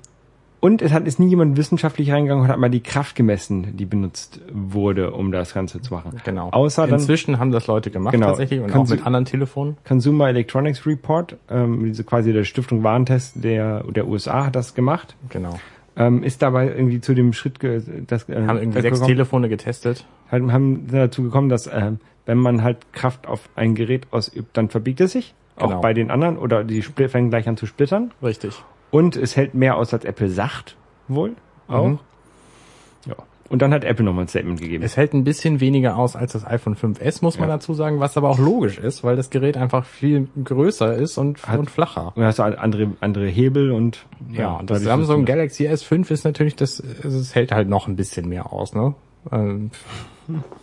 und es hat ist nie jemand wissenschaftlich reingegangen und hat mal die Kraft gemessen, die benutzt wurde, um das Ganze zu machen. Genau. Außer dann Inzwischen haben das Leute gemacht Genau. tatsächlich und Kannst auch mit anderen Telefonen. Consumer Electronics Report, ähm, diese quasi der Stiftung Warentest der der USA hat das gemacht. Genau. Ähm, ist dabei irgendwie zu dem Schritt, das äh, Haben irgendwie sechs gekommen- Telefone getestet. halt, haben dazu gekommen, dass ähm, wenn man halt Kraft auf ein Gerät ausübt, dann verbiegt es sich. Genau. Auch bei den anderen oder die fangen gleich an zu splittern. Richtig. Und es hält mehr aus, als Apple sagt, wohl auch. Mhm. Ja. Und dann hat Apple nochmal ein Statement gegeben. Es hält ein bisschen weniger aus als das iPhone 5S, muss man Ja. dazu sagen, was aber auch logisch ist, weil das Gerät einfach viel größer ist und, Hat- und flacher. Und hast du andere, andere Hebel und Ja, und das Samsung Galaxy S5 ist natürlich, das, es hält halt noch ein bisschen mehr aus, ne? Ähm,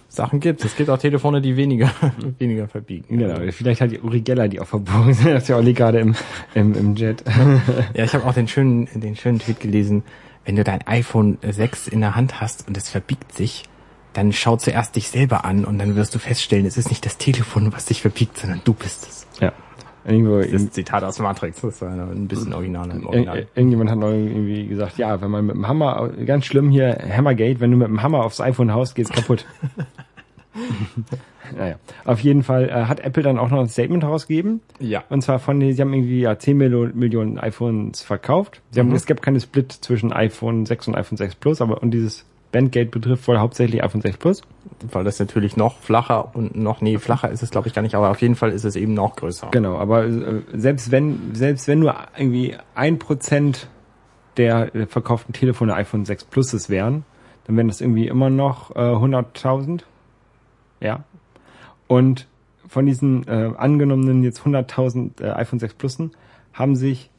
Sachen gibt es. gibt auch Telefone, die weniger, weniger verbiegen. Genau, vielleicht hat die Uri Geller die auch verbogen. Das ist ja Olli gerade im, im, im Jet. Ja, ich habe auch den schönen, den schönen Tweet gelesen. Wenn du dein iPhone 6 in der Hand hast und es verbiegt sich, dann schau zuerst dich selber an und dann wirst du feststellen, es ist nicht das Telefon, was dich verbiegt, sondern du bist es. Irgendwo, Das ist ein Zitat aus Matrix. Das ist ein bisschen original im Ir Original. irgendjemand hat noch irgendwie gesagt, ja, wenn man mit dem Hammer, ganz schlimm hier, Hammergate, wenn du mit dem Hammer aufs iPhone haust, geht's kaputt. naja, auf jeden Fall äh, hat Apple dann auch noch ein Statement rausgegeben. Ja. Und zwar von, sie haben irgendwie ja 10 Millionen, Millionen iPhones verkauft. Sie haben, Mhm. es gab keine Split zwischen iPhone 6 und iPhone 6 Plus, aber und dieses Bandgate betrifft wohl hauptsächlich iPhone 6 Plus. Weil das natürlich noch flacher und noch, nee, flacher ist es glaube ich gar nicht, aber auf jeden Fall ist es eben noch größer. Genau, aber äh, selbst wenn, selbst wenn nur irgendwie ein Prozent der verkauften Telefone iPhone 6 Pluses wären, dann wären das irgendwie immer noch äh, 100.000. Ja. Und von diesen äh, angenommenen jetzt 100.000 äh, iPhone 6 Plusen haben sich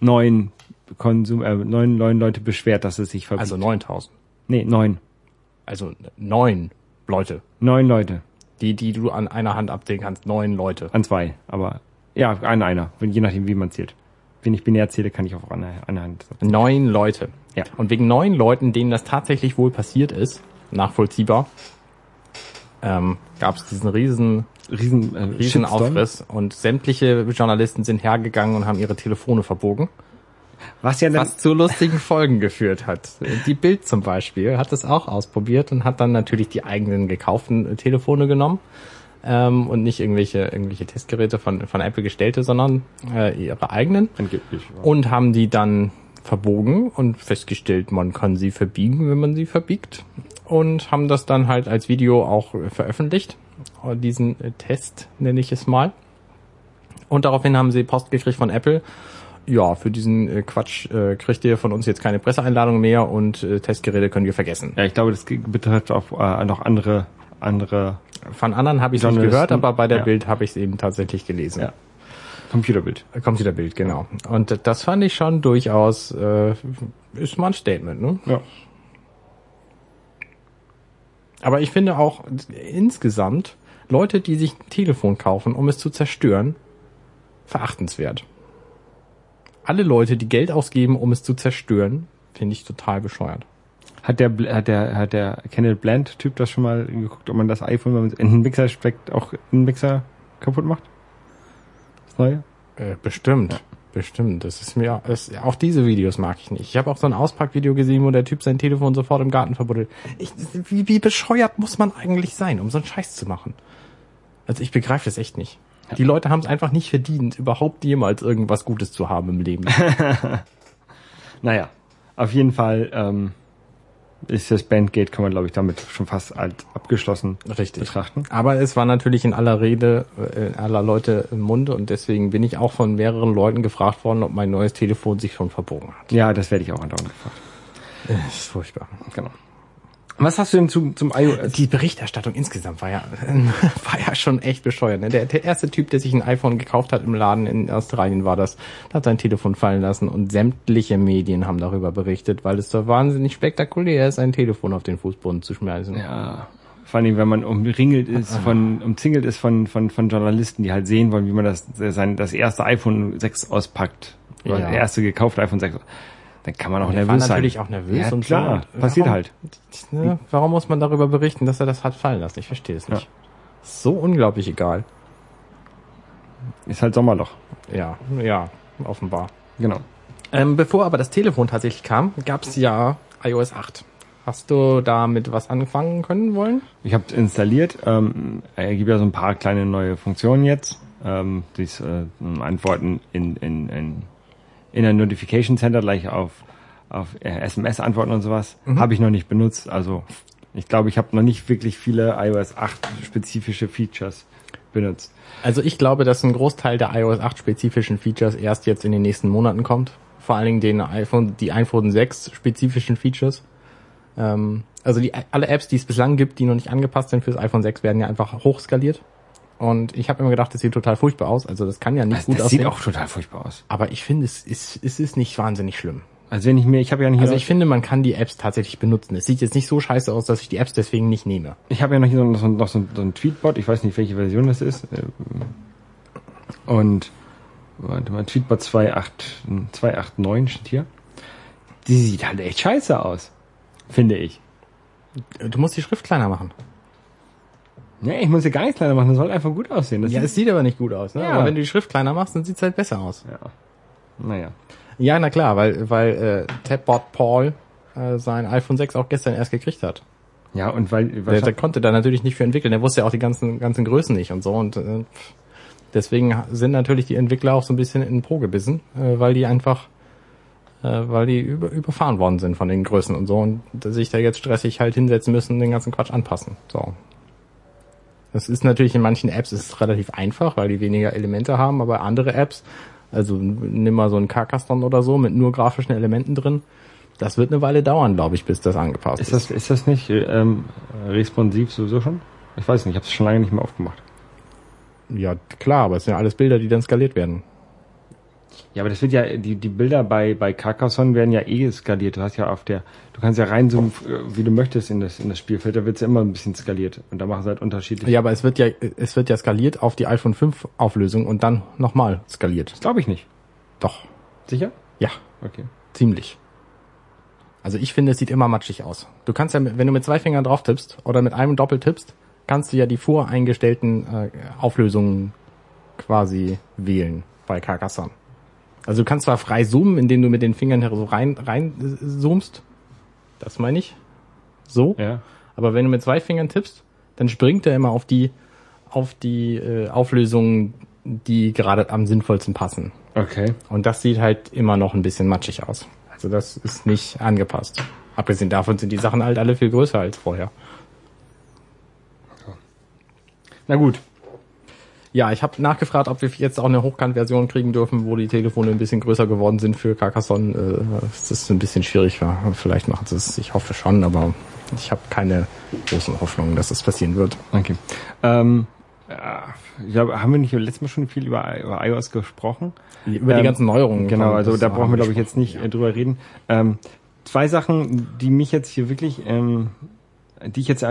neun Konsum, äh, neun, neun Leute beschwert, dass es sich verbiegt. Also 9000. nee, neun. Also neun Leute. Neun Leute. Die, die du an einer Hand abzählen kannst. Neun Leute. An zwei. Aber ja, an einer. wenn- Je nachdem, wie man zählt. Wenn ich binär zähle, kann ich auch an einer, an einer Hand. Neun Leute. Ja. Und wegen neun Leuten, denen das tatsächlich wohl passiert ist, nachvollziehbar, ähm, gab es diesen riesen, Riesen, äh, riesen Shitstorm. Aufriss und sämtliche Journalisten sind hergegangen und haben ihre Telefone verbogen. Was ja dann, was zu lustigen Folgen geführt hat. Die Bild zum Beispiel hat es auch ausprobiert und hat dann natürlich die eigenen gekauften Telefone genommen ähm, und nicht irgendwelche irgendwelche Testgeräte von von Apple gestellte, sondern äh, ihre eigenen angeblich. und haben die dann verbogen und festgestellt, man kann sie verbiegen, wenn man sie verbiegt und haben das dann halt als Video auch veröffentlicht, äh, diesen Test nenne ich es mal. Und daraufhin haben sie Post gekriegt von Apple. Ja, für diesen äh, Quatsch äh, kriegt ihr von uns jetzt keine Presseeinladung mehr und äh, Testgeräte können wir vergessen. Ja, ich glaube, das betrifft auch äh, noch andere, andere Von anderen habe ich es nicht gehört, aber bei der ja. Bild habe ich es eben tatsächlich gelesen. Ja. Computerbild. Computerbild, genau. Und das fand ich schon durchaus, äh, ist mal ein Statement, ne? Ja. Aber ich finde auch insgesamt Leute, die sich ein Telefon kaufen, um es zu zerstören, verachtenswert. Alle Leute, die Geld ausgeben, um es zu zerstören, finde ich total bescheuert. Hat der, hat der, hat der Kenneth Bland Typ das schon mal geguckt, ob man das iPhone, wenn man es in den Mixer steckt, auch in den Mixer kaputt macht? Das neue? Äh, bestimmt. Bestimmt. Das ist mir, das, auch diese Videos mag ich nicht. Ich habe auch so ein Auspackvideo gesehen, wo der Typ sein Telefon sofort im Garten verbuddelt. Ich, wie, wie bescheuert muss man eigentlich sein, um so einen Scheiß zu machen? Also ich begreife das echt nicht. Die Leute haben es einfach nicht verdient, überhaupt jemals irgendwas Gutes zu haben im Leben. Naja, auf jeden Fall ähm, ist das Bandgate, kann man glaube ich damit schon fast als abgeschlossen Richtig. betrachten. Aber es war natürlich in aller Rede, äh, in aller Leute im Munde und deswegen bin ich auch von mehreren Leuten gefragt worden, ob mein neues Telefon sich schon verbogen hat. Ja, das werde ich auch andauernd gefragt. Das ist furchtbar. Genau. Was hast du denn zu, zum iOS? Die Berichterstattung insgesamt war ja, war ja schon echt bescheuert. Ne? Der, der erste Typ, der sich ein iPhone gekauft hat im Laden in Australien, war das. Der hat sein Telefon fallen lassen und sämtliche Medien haben darüber berichtet, weil es so wahnsinnig spektakulär ist, ein Telefon auf den Fußboden zu schmeißen. Ja, vor allem, wenn man umringelt ist von, umzingelt ist von, von, von Journalisten, die halt sehen wollen, wie man das, sein, das erste iPhone 6 auspackt. Oder Ja. der erste gekaufte iPhone 6. Dann kann man auch nervös war sein. natürlich auch nervös ja, und so. klar, Und passiert warum- halt. Ne? Warum muss man darüber berichten, dass er das hat fallen lassen? Ich verstehe es nicht. So unglaublich egal. Ist halt Sommerloch. Ja, ja, offenbar. Genau. Ähm, bevor aber das Telefon tatsächlich kam, gab es ja iOS 8. Hast du damit was anfangen können wollen? Ich habe installiert. Ähm, er gibt ja so ein paar kleine neue Funktionen jetzt. Ähm, dies äh, Antworten in, in, in, in der Notification Center gleich auf, auf äh, SMS antworten und sowas. Habe ich noch nicht benutzt. Also ich glaube, ich habe noch nicht wirklich viele iOS 8 spezifische Features benutzt. Also ich glaube, dass ein Großteil der iOS 8 spezifischen Features erst jetzt in den nächsten Monaten kommt. Vor allen Dingen den iPhone, die iPhone 6 spezifischen Features. Ähm, Also die alle Apps, die es bislang gibt, die noch nicht angepasst sind fürs iPhone 6, werden ja einfach hochskaliert. Und ich habe immer gedacht, das sieht total furchtbar aus. Also das kann ja nicht Das, gut das aussehen. sieht auch total furchtbar aus. aber ich finde, es ist, es ist nicht wahnsinnig schlimm. Also wenn ich mir, ich habe ja nicht Also ich finde, man kann die Apps tatsächlich benutzen. Es sieht jetzt nicht so scheiße aus, dass ich die Apps deswegen nicht nehme. Ich habe ja noch hier so, noch so, noch so, so ein Tweetbot, ich weiß nicht, welche Version das ist. ähm, Und warte mal, Tweetbot 2.8 2.8.9 steht hier. Die sieht halt echt scheiße aus. Finde ich. Du musst die Schrift kleiner machen. Nee, ich muss ja gar nichts kleiner machen, das soll einfach gut aussehen. Das Ja, es sieht aber nicht gut aus. Ne? Ja. Aber wenn du die Schrift kleiner machst, dann sieht's halt besser aus. ja. Naja. Ja, na klar, weil, weil äh, Tabbot Paul äh, sein iPhone 6 auch gestern erst gekriegt hat. Ja, und weil, Der, der konnte da natürlich nicht für entwickeln. Der wusste ja auch die ganzen, ganzen Größen nicht und so. Und äh, deswegen sind natürlich die Entwickler auch so ein bisschen in den Po gebissen, äh, weil die einfach, äh, weil die über, überfahren worden sind von den Größen und so. Und sich da jetzt stressig halt hinsetzen müssen und den ganzen Quatsch anpassen. So. Das ist natürlich in manchen Apps ist es relativ einfach, weil die weniger Elemente haben, aber andere Apps, also nimm mal so einen Carcassonne oder so mit nur grafischen Elementen drin, das wird eine Weile dauern, glaube ich, bis das angepasst ist das, ist das nicht ähm, responsiv sowieso schon? Ich weiß nicht, ich habe es schon lange nicht mehr aufgemacht. Ja, klar, aber es sind ja alles Bilder, die dann skaliert werden. Ja, aber das wird ja, die, die Bilder bei, bei Carcassonne werden ja eh skaliert. Du hast ja auf der, du kannst ja reinzoomen, äh, wie du möchtest in das, in das Spielfeld, da wird's ja immer ein bisschen skaliert. Und da machen sie halt unterschiedlich. Ja, aber es wird ja, es wird ja skaliert auf die iPhone 5 Auflösung und dann nochmal skaliert. Das glaube ich nicht. Doch. Sicher? Ja, Okay. ziemlich. Also ich finde, es sieht immer matschig aus. Du kannst ja, wenn du mit zwei Fingern drauf tippst oder mit einem Doppel tippst, kannst du ja die voreingestellten äh, Auflösungen quasi wählen bei Carcassonne. Also du kannst zwar frei zoomen, indem du mit den Fingern so rein, rein zoomst. Das meine ich. So. Ja. Aber wenn du mit zwei Fingern tippst, dann springt er immer auf die, auf die äh, Auflösungen, die gerade am sinnvollsten passen. Okay. Und das sieht halt immer noch ein bisschen matschig aus. Also das ist nicht angepasst. Abgesehen davon sind die Sachen halt alle viel größer als vorher. Na gut. Ja, ich habe nachgefragt, ob wir jetzt auch eine Hochkant-Version kriegen dürfen, wo die Telefone ein bisschen größer geworden sind für Carcassonne. Äh, das ist ein bisschen schwierig war. Vielleicht macht es, ich hoffe schon, aber ich habe keine großen Hoffnungen, dass das passieren wird. Okay. Ähm, ja, ich glaube, haben wir nicht letztes Mal schon viel über, über iOS gesprochen? Über die Ähm, ganzen Neuerungen. Genau, also das da brauchen wir, glaube ich, jetzt nicht ja. äh, drüber reden. Ähm, zwei Sachen, die mich jetzt hier wirklich, ähm, die ich jetzt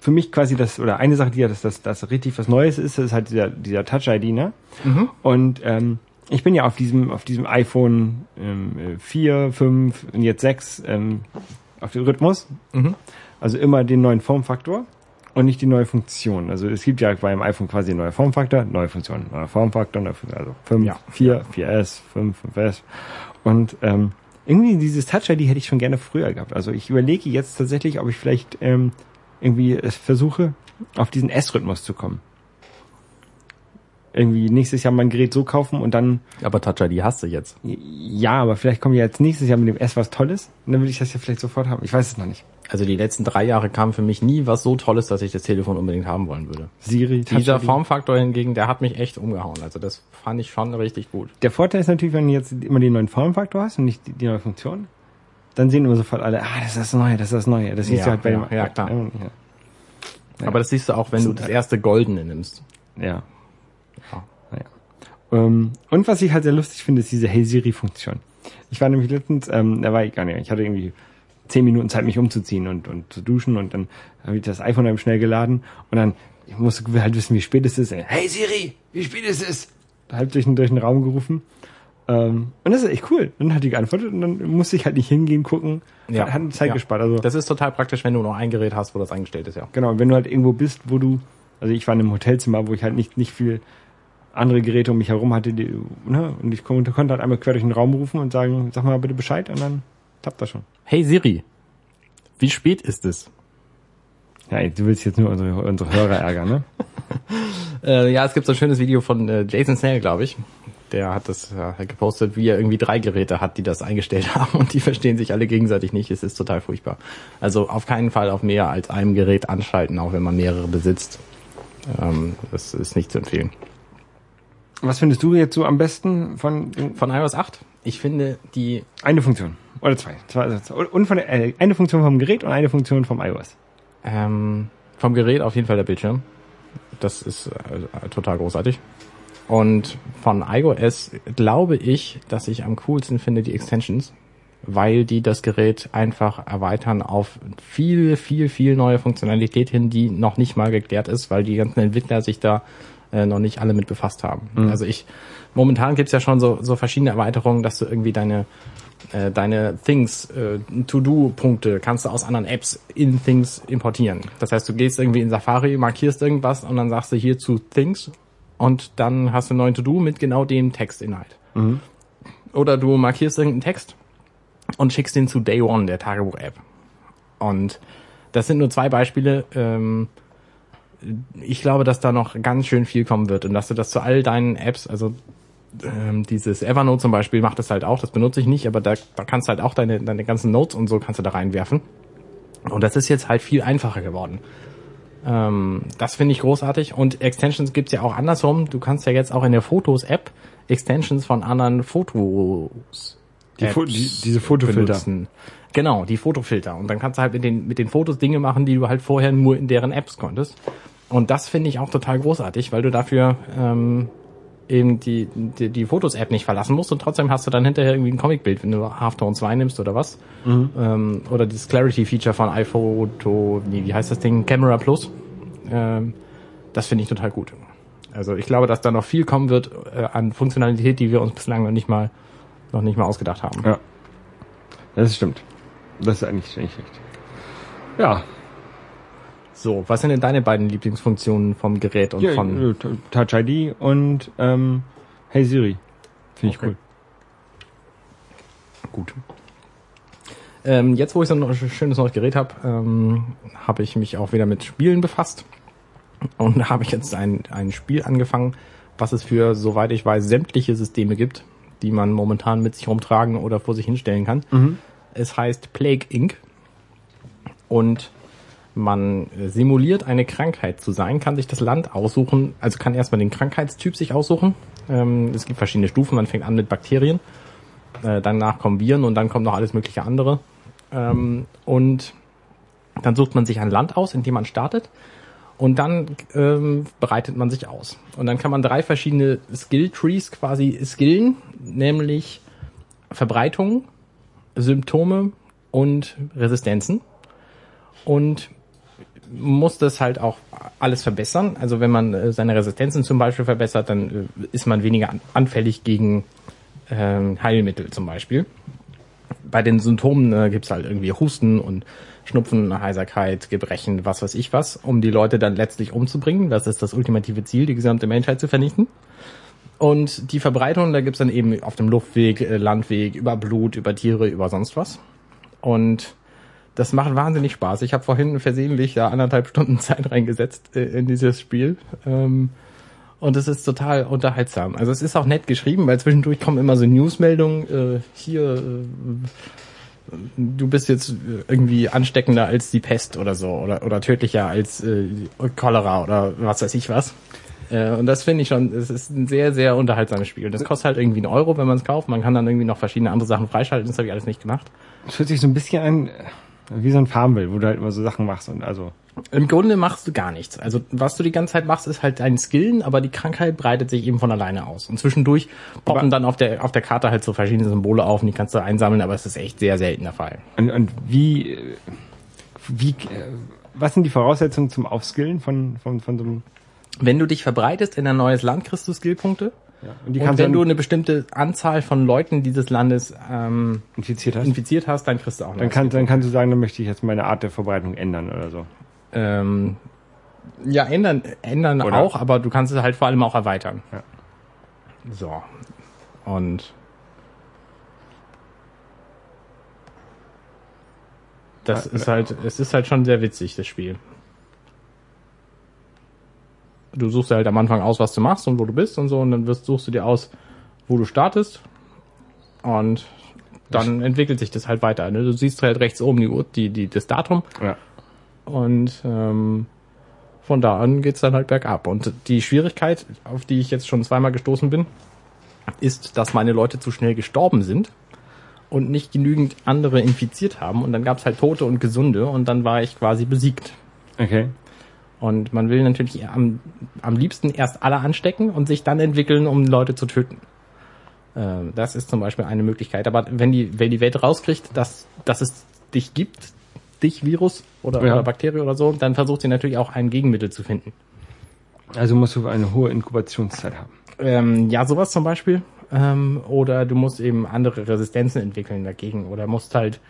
für mich quasi das, oder eine Sache, die ja das, das, das richtig was Neues ist, ist halt dieser, dieser Touch-ID, ne? Und ähm, ich bin ja auf diesem, auf diesem iPhone ähm, 4, 5 und jetzt 6 ähm, auf dem Rhythmus. Mhm. Also immer den neuen Formfaktor und nicht die neue Funktion. Also es gibt ja beim iPhone quasi einen neuen Formfaktor, neue Funktion, neuer Formfaktor, neue Funktion, also 5, Ja. 4, 4S, 5, 5S. Und ähm, irgendwie dieses Touch-ID hätte ich schon gerne früher gehabt. Also ich überlege jetzt tatsächlich, ob ich vielleicht ähm, irgendwie es versuche, auf diesen S-Rhythmus zu kommen. Irgendwie nächstes Jahr mein Gerät so kaufen und dann, Aber Touch ID hast du jetzt. ja, aber vielleicht kommt ja jetzt nächstes Jahr mit dem S was Tolles und dann will ich das ja vielleicht sofort haben. Ich weiß es noch nicht. Also die letzten drei Jahre kam für mich nie was so Tolles, dass ich das Telefon unbedingt haben wollen würde. Siri, Dieser Touch-ID. Formfaktor hingegen, der hat mich echt umgehauen. Also das fand ich schon richtig gut. Der Vorteil ist natürlich, wenn du jetzt immer den neuen Formfaktor hast und nicht die, die neue Funktion, dann sehen immer sofort alle, ah, das ist das Neue, das ist das Neue. Das siehst Ja, du halt bei ja, dem, ja, klar. Ja. Ja. Aber das siehst du auch, wenn du das erste Goldene nimmst. ja. Ja. Naja. Ähm, und was ich halt sehr lustig finde, ist diese Hey Siri-Funktion. Ich war nämlich letztens, ähm, da war ich gar nicht, ich hatte irgendwie zehn Minuten Zeit, mich umzuziehen und, und zu duschen und dann habe ich das iPhone eben schnell geladen und dann, ich musste halt wissen, wie spät es ist. Hey Siri, wie spät ist es? Halb durch den, durch den Raum gerufen. Ähm, und das ist echt cool. Dann hat die geantwortet und dann musste ich halt nicht hingehen, gucken. Ja. Hat, hat Zeit Ja. gespart. Also Das ist total praktisch, wenn du noch ein Gerät hast, wo das eingestellt ist, ja. Genau, wenn du halt irgendwo bist, wo du, also ich war in einem Hotelzimmer, wo ich halt nicht, nicht viel andere Geräte um mich herum hatte, die, ne, und ich konnte, halt einmal quer durch den Raum rufen und sagen, sag mal bitte Bescheid und dann tappt das schon. Hey Siri, wie spät ist es? Ja, du willst jetzt nur unsere, unsere Hörer ärgern, ne? Äh, ja, es gibt so ein schönes Video von äh, Jason Snell, glaube ich. Der hat das äh, gepostet, wie er irgendwie drei Geräte hat, die das eingestellt haben und die verstehen sich alle gegenseitig nicht. Es ist total furchtbar. Also auf keinen Fall auf mehr als einem Gerät anschalten, auch wenn man mehrere besitzt. Ähm, das ist nicht zu empfehlen. Was findest du jetzt so am besten von Von iOS 8, ich finde die eine Funktion? Oder zwei. zwei, zwei und von der, äh, eine Funktion vom Gerät und eine Funktion vom iOS. Ähm, vom Gerät auf jeden Fall der Bildschirm. Das ist äh, total großartig. Und von iOS glaube ich, dass ich am coolsten finde die Extensions, weil die das Gerät einfach erweitern auf viel, viel, viel neue Funktionalität hin, die noch nicht mal geklärt ist, weil die ganzen Entwickler sich da äh, noch nicht alle mit befasst haben. Also ich, momentan gibt's ja schon so, so verschiedene Erweiterungen, dass du irgendwie deine äh, deine Things, äh, To-Do-Punkte kannst du aus anderen Apps in Things importieren. Das heißt, du gehst irgendwie in Safari, markierst irgendwas und dann sagst du hier zu Things und dann hast du einen neuen To-Do mit genau dem Textinhalt. Oder du markierst irgendeinen Text und schickst den zu Day One, der Tagebuch-App. Und das sind nur zwei Beispiele. Ähm, ich glaube, dass da noch ganz schön viel kommen wird und dass du das zu all deinen Apps, also ähm, dieses Evernote zum Beispiel macht das halt auch, das benutze ich nicht, aber da, da kannst du halt auch deine, deine ganzen Notes und so kannst du da reinwerfen. Und das ist jetzt halt viel einfacher geworden. Ähm, das finde ich großartig. Und Extensions gibt's ja auch andersrum. Du kannst ja jetzt auch in der Fotos-App Extensions von anderen Fotos. Die Fo- die- diese Fotofilter. benutzen. Genau, die Fotofilter. Und dann kannst du halt mit den, mit den Fotos Dinge machen, die du halt vorher nur in deren Apps konntest. Und das finde ich auch total großartig, weil du dafür ähm, eben die, die, die Fotos-App nicht verlassen musst und trotzdem hast du dann hinterher irgendwie ein Comicbild, wenn du Halftone 2 nimmst oder was. Ähm, oder das Clarity-Feature von iPhoto, nee, wie heißt das Ding? Camera Plus. Ähm, das finde ich total gut. Also ich glaube, dass da noch viel kommen wird äh, an Funktionalität, die wir uns bislang noch nicht mal noch nicht mal ausgedacht haben. Ja. Das stimmt. Das ist eigentlich nicht schlecht. Ja. So, was sind denn deine beiden Lieblingsfunktionen vom Gerät und ja von äh, Touch ID und ähm, Hey Siri. Finde ich Okay. cool. gut? Ähm, jetzt, wo ich so ein schönes neues Gerät habe, ähm, habe ich mich auch wieder mit Spielen befasst und da habe ich jetzt ein, ein Spiel angefangen, was es für, soweit ich weiß, sämtliche Systeme gibt, die man momentan mit sich rumtragen oder vor sich hinstellen kann. Es heißt Plague Inc. Und man simuliert eine Krankheit zu sein, kann sich das Land aussuchen, also kann erstmal den Krankheitstyp sich aussuchen. Ähm, es gibt verschiedene Stufen, man fängt an mit Bakterien, äh, danach kommen Viren und dann kommt noch alles mögliche andere. Ähm, und dann sucht man sich ein Land aus, in dem man startet und dann ähm, bereitet man sich aus. Und dann kann man drei verschiedene Skill-Trees quasi skillen, nämlich Verbreitung, Symptome und Resistenzen. Und muss das halt auch alles verbessern. Also wenn man äh, seine Resistenzen zum Beispiel verbessert, dann äh, ist man weniger an- anfällig gegen ähm, Heilmittel zum Beispiel. Bei den Symptomen äh, gibt's halt irgendwie Husten und Schnupfen, Heiserkeit, Gebrechen, was weiß ich was, um die Leute dann letztlich umzubringen. Das ist das ultimative Ziel, die gesamte Menschheit zu vernichten. Und die Verbreitung, da gibt's dann eben auf dem Luftweg, Landweg, über Blut, über Tiere, über sonst was. Und das macht wahnsinnig Spaß. Ich habe vorhin versehentlich da anderthalb Stunden Zeit reingesetzt äh, in dieses Spiel. Ähm, und es ist total unterhaltsam. Also es ist auch nett geschrieben, weil zwischendurch kommen immer so Newsmeldungen, äh, hier, äh, du bist jetzt irgendwie ansteckender als die Pest oder so, oder, oder tödlicher als äh, Cholera oder was weiß ich was. Äh, und das finde ich schon, es ist ein sehr, sehr unterhaltsames Spiel. Das kostet halt irgendwie einen Euro, wenn man es kauft. Man kann dann irgendwie noch verschiedene andere Sachen freischalten. Das habe ich alles nicht gemacht. Es hört sich so ein bisschen an äh, wie so ein Farmville, wo du halt immer so Sachen machst und also. Im Grunde machst du gar nichts. Also was du die ganze Zeit machst, ist halt dein Skillen, aber die Krankheit breitet sich eben von alleine aus. Und zwischendurch poppen Aber- dann auf der auf der Karte halt so verschiedene Symbole auf und die kannst du einsammeln, aber es ist echt sehr selten der Fall. Und, und wie, wie, äh, was sind die Voraussetzungen zum Aufskillen von, von, von so einem, Wenn du dich verbreitest in ein neues Land, kriegst du Skillpunkte. Ja, und Und kannst wenn du eine bestimmte Anzahl von Leuten dieses Landes ähm, infiziert hast, infiziert hast, dann kriegst du auch dann, neue kann, dann kannst du sagen, dann möchte ich jetzt meine Art der Verbreitung ändern oder so. Ähm, ja, ändern, ändern Oder? auch, aber du kannst es halt vor allem auch erweitern. Ja. So. Und das Ja, ist halt, es ist halt schon sehr witzig, das Spiel. Du suchst halt am Anfang aus, was du machst und wo du bist und so, und dann wirst, suchst du dir aus, wo du startest. Und dann entwickelt sich das halt weiter. Ne? Du siehst halt rechts oben die, die, die, das Datum Ja. und ähm, von da an geht's dann halt bergab. Und die Schwierigkeit, auf die ich jetzt schon zweimal gestoßen bin, ist, dass meine Leute zu schnell gestorben sind und nicht genügend andere infiziert haben. Und dann gab es halt Tote und Gesunde und dann war ich quasi besiegt. Okay. Und man will natürlich am, am liebsten erst alle anstecken und sich dann entwickeln, um Leute zu töten. Äh, Das ist zum Beispiel eine Möglichkeit. Aber wenn die, wenn die Welt rauskriegt, dass, dass es dich gibt, dich Virus oder, Ja. oder Bakterie oder so, dann versucht sie natürlich auch ein Gegenmittel zu finden. Also musst du eine hohe Inkubationszeit haben. Ähm, ja, sowas zum Beispiel. Ähm, oder du musst eben andere Resistenzen entwickeln dagegen. Oder musst halt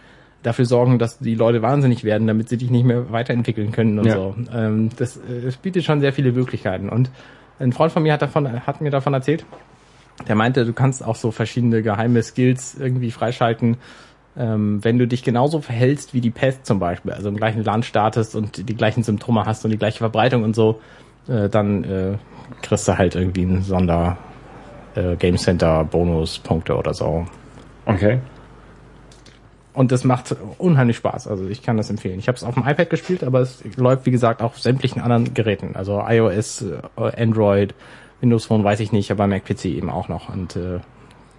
dafür sorgen, dass die Leute wahnsinnig werden, damit sie dich nicht mehr weiterentwickeln können und Ja. so. Ähm, das, äh, bietet schon sehr viele Möglichkeiten. Und ein Freund von mir hat, davon, hat mir davon erzählt, der meinte, du kannst auch so verschiedene geheime Skills irgendwie freischalten, ähm, wenn du dich genauso verhältst wie die Pest zum Beispiel, also im gleichen Land startest und die gleichen Symptome hast und die gleiche Verbreitung und so, äh, dann äh, kriegst du halt irgendwie einen Sonder äh, Game Center Bonuspunkte oder so. Okay. Und das macht unheimlich Spaß. Also ich kann das empfehlen. Ich habe es auf dem iPad gespielt, aber es läuft wie gesagt auch auf sämtlichen anderen Geräten. Also iOS, äh, Android, Windows Phone weiß ich nicht, aber Mac PC eben auch noch. Und äh,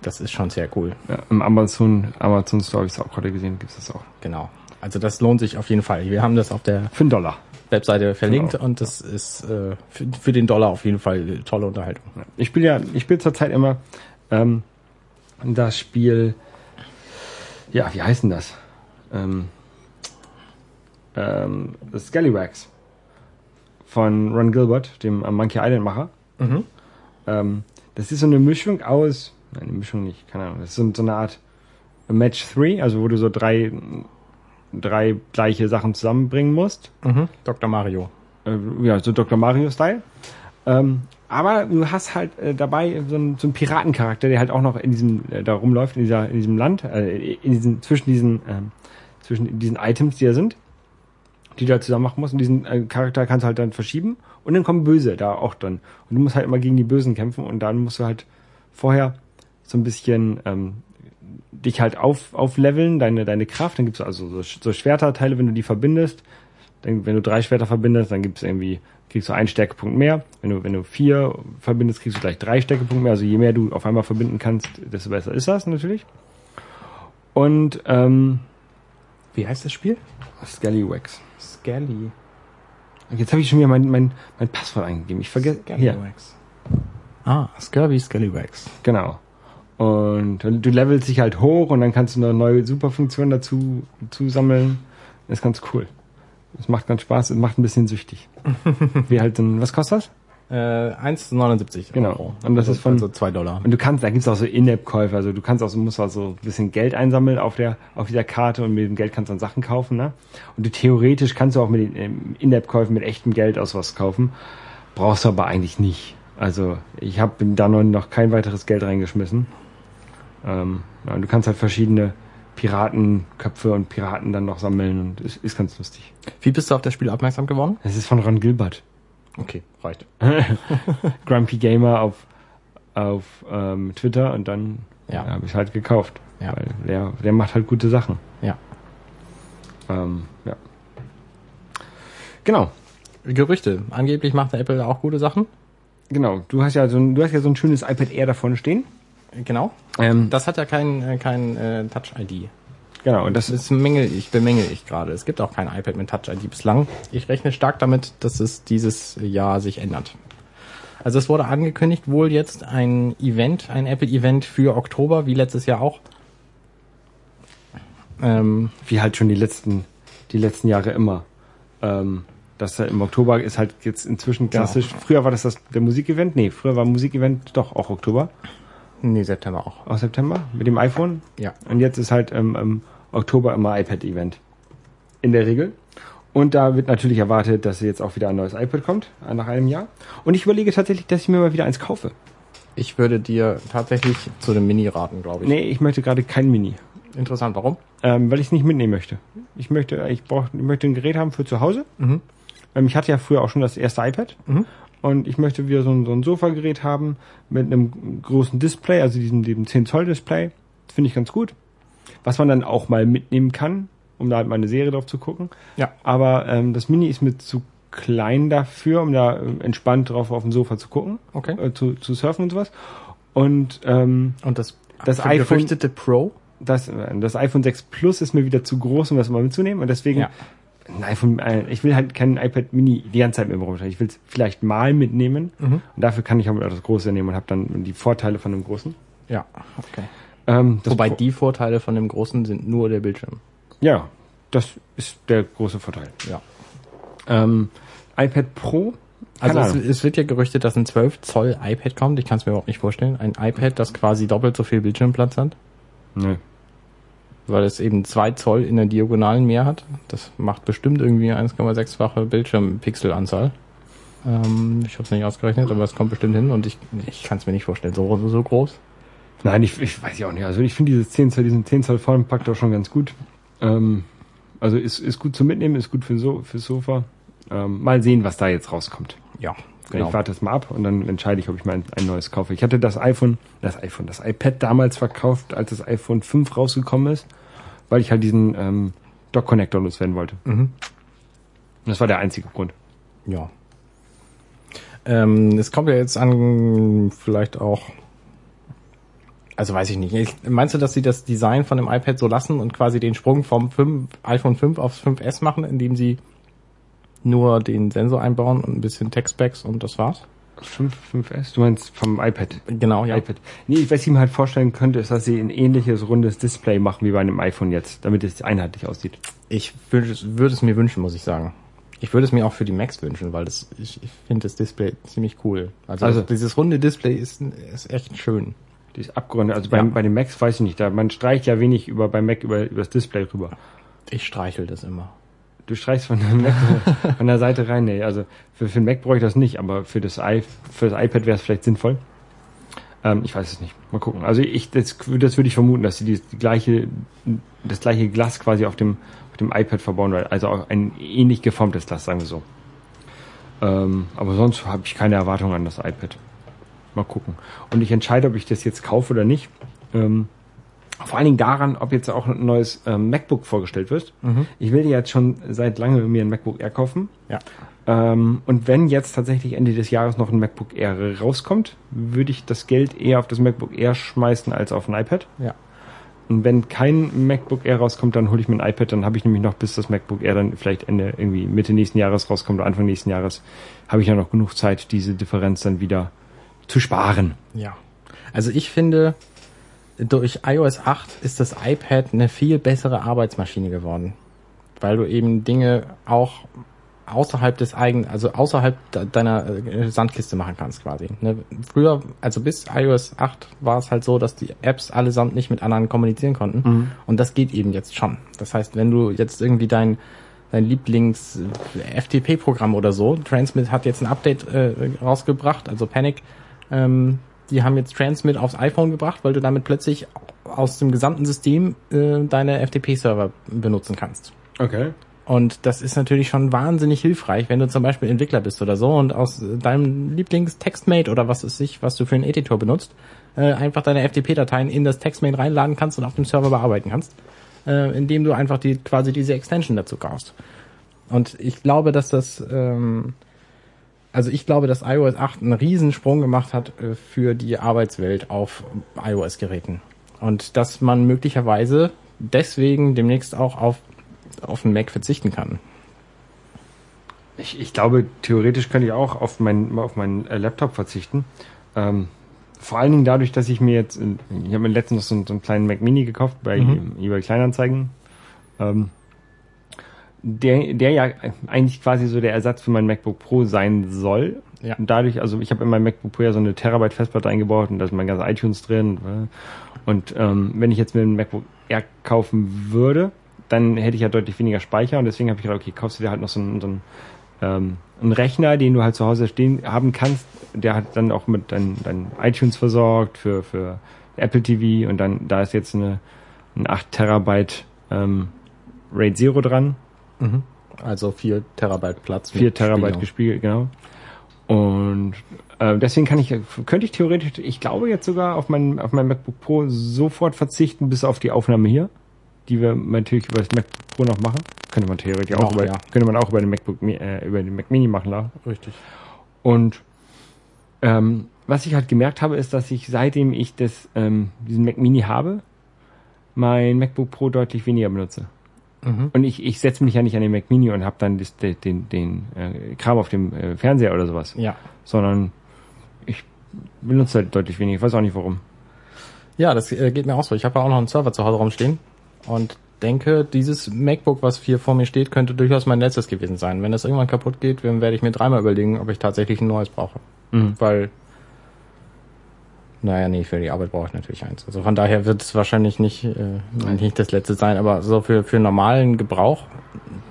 das ist schon sehr cool. Ja, Im Amazon, Amazon Store habe ich es auch gerade gesehen, gibt es das auch. Genau. Also das lohnt sich auf jeden Fall. Wir haben das auf der Für einen Dollar. Webseite verlinkt Genau. und das ist äh, für, für den Dollar auf jeden Fall tolle Unterhaltung. Ich spiele ja, ich spiele zurzeit immer ähm, das Spiel. Ja, wie heißt denn das? Ähm, ähm, Scallywags von Ron Gilbert, dem äh, Monkey Island Macher. Mhm. Ähm, das ist so eine Mischung aus, nein, eine Mischung nicht, keine Ahnung. Das ist so, so eine Art Match 3, also wo du so drei, drei gleiche Sachen zusammenbringen musst. Mhm. Dr. Mario. Äh, ja, so Dr. Mario-Style. Ähm, aber du hast halt äh, dabei so einen, so einen Piratencharakter, der halt auch noch in diesem, äh, da rumläuft, in dieser, in diesem Land, äh, in diesen, zwischen diesen, ähm, zwischen diesen Items, die da sind, die du da zusammen machen musst. Und diesen äh, Charakter kannst du halt dann verschieben. Und dann kommen Böse da auch drin. Und du musst halt immer gegen die Bösen kämpfen und dann musst du halt vorher so ein bisschen ähm, dich halt auf, aufleveln, deine, deine Kraft. Dann gibt's also so, so Schwerterteile, wenn du die verbindest. Dann, wenn du drei Schwerter verbindest, dann gibt's irgendwie, kriegst du einen Stärkepunkt mehr. Wenn du, wenn du vier verbindest, kriegst du gleich drei Stärkepunkte mehr. Also je mehr du auf einmal verbinden kannst, desto besser ist das natürlich. Und ähm, Wie heißt das Spiel? Scallywags. Scally. Jetzt habe ich schon wieder mein, mein, mein Passwort eingegeben. Ich vergesse. Hier, Scallywags. Ah, Scurvy Scallywags. genau. Und du levelst dich halt hoch und dann kannst du eine neue Superfunktion dazu, dazu sammeln. Das ist ganz cool. Es macht ganz Spaß, es macht ein bisschen süchtig. Wie halt ein, was kostet das? Äh, 1,79 Genau. Euro. Und das also, ist von- Also 2 Dollar. Und du kannst, da gibt's auch so In-App-Käufe, also du kannst auch so, musst auch so ein bisschen Geld einsammeln auf der, auf dieser Karte und mit dem Geld kannst du dann Sachen kaufen, ne? Und du theoretisch kannst du auch mit den ähm, In-App-Käufen mit echtem Geld aus was kaufen, brauchst du aber eigentlich nicht. Also ich habe da noch, noch kein weiteres Geld reingeschmissen. Ähm, ja, und du kannst halt verschiedene Piratenköpfe und Piraten dann noch sammeln und ist, ist ganz lustig. Wie bist du auf das Spiel aufmerksam geworden? Es ist von Ron Gilbert. Okay, reicht. Grumpy Gamer auf, auf ähm, Twitter und dann Ja. habe ich halt gekauft. Ja. Weil der, der macht halt gute Sachen. Ja. Ähm, ja. Genau, Gerüchte. Angeblich macht Apple auch gute Sachen. genau. Du hast ja so ein, du hast ja so ein schönes iPad Air da vorne stehen. Genau. Ähm, Das hat ja kein, äh, kein äh, Touch-ID. genau, und das ist, Das mängel ich, bemängel ich gerade. Es gibt auch kein iPad mit Touch-ID bislang. Ich rechne stark damit, dass es dieses Jahr sich ändert. Also es wurde angekündigt, wohl jetzt ein Event, ein Apple-Event für Oktober, wie letztes Jahr auch. Ähm, wie halt schon die letzten, die letzten Jahre immer. Ähm, das halt im Oktober ist halt jetzt inzwischen klassisch. Früher war das das der Musikevent. Nee, früher war Musikevent doch auch Oktober, nee, September auch. auch September mit dem iPhone. Ja. Und jetzt ist halt im, im Oktober immer iPad-Event. In der Regel. Und da wird natürlich erwartet, dass jetzt auch wieder ein neues iPad kommt, äh, nach einem Jahr. Und ich überlege tatsächlich, dass ich mir mal wieder eins kaufe. Ich würde dir tatsächlich zu dem Mini raten, glaube ich. Nee, ich möchte gerade kein Mini. Interessant, warum? Ähm, weil ich es nicht mitnehmen möchte. Ich möchte, ich brauche, ich möchte ein Gerät haben für zu Hause. Mhm. Ähm, ich hatte ja früher auch schon das erste iPad. Mhm. Und ich möchte wieder so ein, so ein Sofagerät haben mit einem großen Display, also diesem, diesem 10 Zoll Display. Das finde ich ganz gut. Was man dann auch mal mitnehmen kann, um da halt mal eine Serie drauf zu gucken. Ja. Aber ähm, das Mini ist mir zu klein dafür, um da äh, entspannt drauf auf dem Sofa zu gucken, Okay. äh, zu, zu surfen und sowas. Und ähm, Und das, Das iPhone- Pro? das, äh, das iPhone 6 Plus ist mir wieder zu groß, um das mal mitzunehmen. Und deswegen, Ja. Ein iPhone, äh, ich will halt kein iPad Mini die ganze Zeit mit mir rumtragen. Ich will es vielleicht mal mitnehmen. Und dafür kann ich auch das große nehmen und habe dann die Vorteile von dem großen. Ja, okay. Ähm, Wobei Pro- die Vorteile von dem großen sind nur der Bildschirm. Ja, das ist der große Vorteil. Ja. Ähm, iPad Pro, Also es, es wird ja gerüchtet, dass ein 12 Zoll iPad kommt. Ich kann es mir überhaupt nicht vorstellen. Ein iPad, das quasi doppelt so viel Bildschirmplatz hat, Nö. Weil es eben 2 Zoll in der Diagonalen mehr hat. Das macht bestimmt irgendwie 1,6-fache Bildschirmpixelanzahl. Ähm, ich habe es nicht ausgerechnet, aber es kommt bestimmt hin und ich, ich kann es mir nicht vorstellen. So, so groß. Nein, ich, ich weiß ja auch nicht. Also ich finde dieses 10 Zoll, diesen 10 Zoll Formpakt auch schon ganz gut. Ähm, also ist, ist gut zum Mitnehmen, ist gut für so, fürs Sofa. Ähm, mal sehen, was da jetzt rauskommt. Ja, Ich warte es mal ab und dann entscheide ich, ob ich mal ein, ein neues kaufe. Ich hatte das iPhone, das iPhone, das iPad damals verkauft, als das iPhone 5 rausgekommen ist, weil ich halt diesen ähm, Dock-Connector loswerden wollte. Mhm. Und das war der einzige Grund. Ja. Ähm, es kommt ja jetzt an, vielleicht auch. Also weiß ich nicht. Ich, meinst du, dass sie das Design von dem iPad so lassen und quasi den Sprung vom 5, iPhone 5 aufs 5S machen, indem sie nur den Sensor einbauen und ein bisschen Textbacks und das war's? 5, 5S? Du meinst vom iPad? Genau, ja. iPad. Nee, was ich mir halt vorstellen könnte, ist, dass sie ein ähnliches rundes Display machen wie bei einem iPhone jetzt, damit es einheitlich aussieht. Ich würde es, würde es mir wünschen, muss ich sagen. Ich würde es mir auch für die Macs wünschen, weil das, ich, ich finde das Display ziemlich cool. Also, Also- dieses runde Display ist, ist echt schön. Die ist abgerundet. Also beim, Ja. bei den Macs weiß ich nicht, da man streicht ja wenig über beim Mac über, über das Display rüber. Ich streichel das immer. Du streichst von der, Mac, von der Seite rein. Nee, also für, für den Mac brauche ich das nicht, aber für das, I, für das iPad wäre es vielleicht sinnvoll. Ähm, ich weiß es nicht. Mal gucken. Also ich, das, das würde ich vermuten, dass sie die, die gleiche, das gleiche Glas quasi auf dem, auf dem iPad verbauen, weil- also auch ein ähnlich geformtes Glas, sagen wir so. Ähm, aber sonst habe ich keine Erwartung an das iPad. Mal gucken. Und ich entscheide, ob ich das jetzt kaufe oder nicht. Ähm, vor allen Dingen daran, ob jetzt auch ein neues ähm, MacBook vorgestellt wird. Ich will jetzt schon seit langem mir ein MacBook Air kaufen. Ja. Ähm, und wenn jetzt tatsächlich Ende des Jahres noch ein MacBook Air rauskommt, würde ich das Geld eher auf das MacBook Air schmeißen als auf ein iPad. Ja. Und wenn kein MacBook Air rauskommt, dann hole ich mir ein iPad. Dann habe ich nämlich noch, bis das MacBook Air dann vielleicht Ende, irgendwie Mitte nächsten Jahres rauskommt oder Anfang nächsten Jahres, habe ich ja noch genug Zeit, diese Differenz dann wieder zu sparen. Ja. Also ich finde, durch iOS 8 ist das iPad eine viel bessere Arbeitsmaschine geworden. Weil du eben Dinge auch außerhalb des eigenen, also außerhalb de- deiner äh, Sandkiste machen kannst quasi. Ne? Früher, also bis iOS 8 war es halt so, dass die Apps allesamt nicht mit anderen kommunizieren konnten. Und das geht eben jetzt schon. Das heißt, wenn du jetzt irgendwie dein dein Lieblings äh, FTP-Programm oder so. Transmit hat jetzt ein Update äh, rausgebracht, also Panic. Ähm, die haben jetzt Transmit aufs iPhone gebracht, weil du damit plötzlich aus dem gesamten System äh, deine FTP-Server benutzen kannst. Okay. Und das ist natürlich schon wahnsinnig hilfreich, wenn du zum Beispiel Entwickler bist oder so und aus deinem Lieblings-Textmate oder was ist sich, was du für einen Editor benutzt, äh, einfach deine FTP-Dateien in das Textmate reinladen kannst und auf dem Server bearbeiten kannst, äh, indem du einfach die quasi diese Extension dazu kaufst. Und ich glaube, dass das, ähm, also ich glaube, dass iOS 8 einen Riesensprung gemacht hat äh, für die Arbeitswelt auf iOS-Geräten. Und dass man möglicherweise deswegen demnächst auch auf, auf den Mac verzichten kann. Ich, ich glaube, theoretisch könnte ich auch auf meinen auf meinen äh, Laptop verzichten. Ähm, vor allen Dingen dadurch, dass ich mir jetzt, äh, ich habe mir letztens so, einen- so einen kleinen Mac Mini gekauft bei Mhm. eBay Kleinanzeigen. Ähm, der, der ja eigentlich quasi so der Ersatz für mein MacBook Pro sein soll. Ja. Und dadurch, also ich habe in meinem MacBook Pro ja so eine Terabyte Festplatte eingebaut und da ist mein ganzer iTunes drin. äh, Und ähm, wenn ich jetzt mir ein MacBook Air kaufen würde, dann hätte ich ja deutlich weniger Speicher und deswegen habe ich gedacht, okay, kaufst du dir halt noch so einen, so einen, ähm, einen Rechner, den du halt zu Hause stehen haben kannst, der hat dann auch mit dein, dein iTunes versorgt für, für Apple TV und dann da ist jetzt eine, ein 8 Terabyte ähm, RAID Zero dran, Also 4 Terabyte Platz. 4 mit Terabyte gespiegelt, genau. Und äh, deswegen kann ich, könnte ich theoretisch, ich glaube jetzt sogar auf mein, auf mein MacBook Pro sofort verzichten, bis auf die Aufnahme hier, die wir natürlich über das MacBook Pro noch machen. Könnte man theoretisch auch Noch, über, ja. könnte man auch über den MacBook, äh, über den Mac Mini machen lassen. Richtig. Und ähm, was ich halt gemerkt habe, ist, dass ich seitdem ich das, ähm, diesen Mac Mini habe, mein MacBook Pro deutlich weniger benutze. Mhm. Und ich, ich setze mich ja nicht an den Mac Mini und habe dann das, den, den, den äh, Kram auf dem äh, Fernseher oder sowas, Ja. sondern ich benutze halt deutlich weniger. Ich weiß auch nicht warum. Ja, das äh, geht mir auch so. Ich habe ja auch noch einen Server zu Hause rumstehen und denke, dieses MacBook, was hier vor mir steht, könnte durchaus mein letztes gewesen sein. Wenn das irgendwann kaputt geht, dann werde ich mir dreimal überlegen, ob ich tatsächlich ein neues brauche. Mhm. Weil, naja, nee, für die Arbeit brauche ich natürlich eins. Also von daher wird es wahrscheinlich nicht, äh, nicht das letzte sein, aber so für, für normalen Gebrauch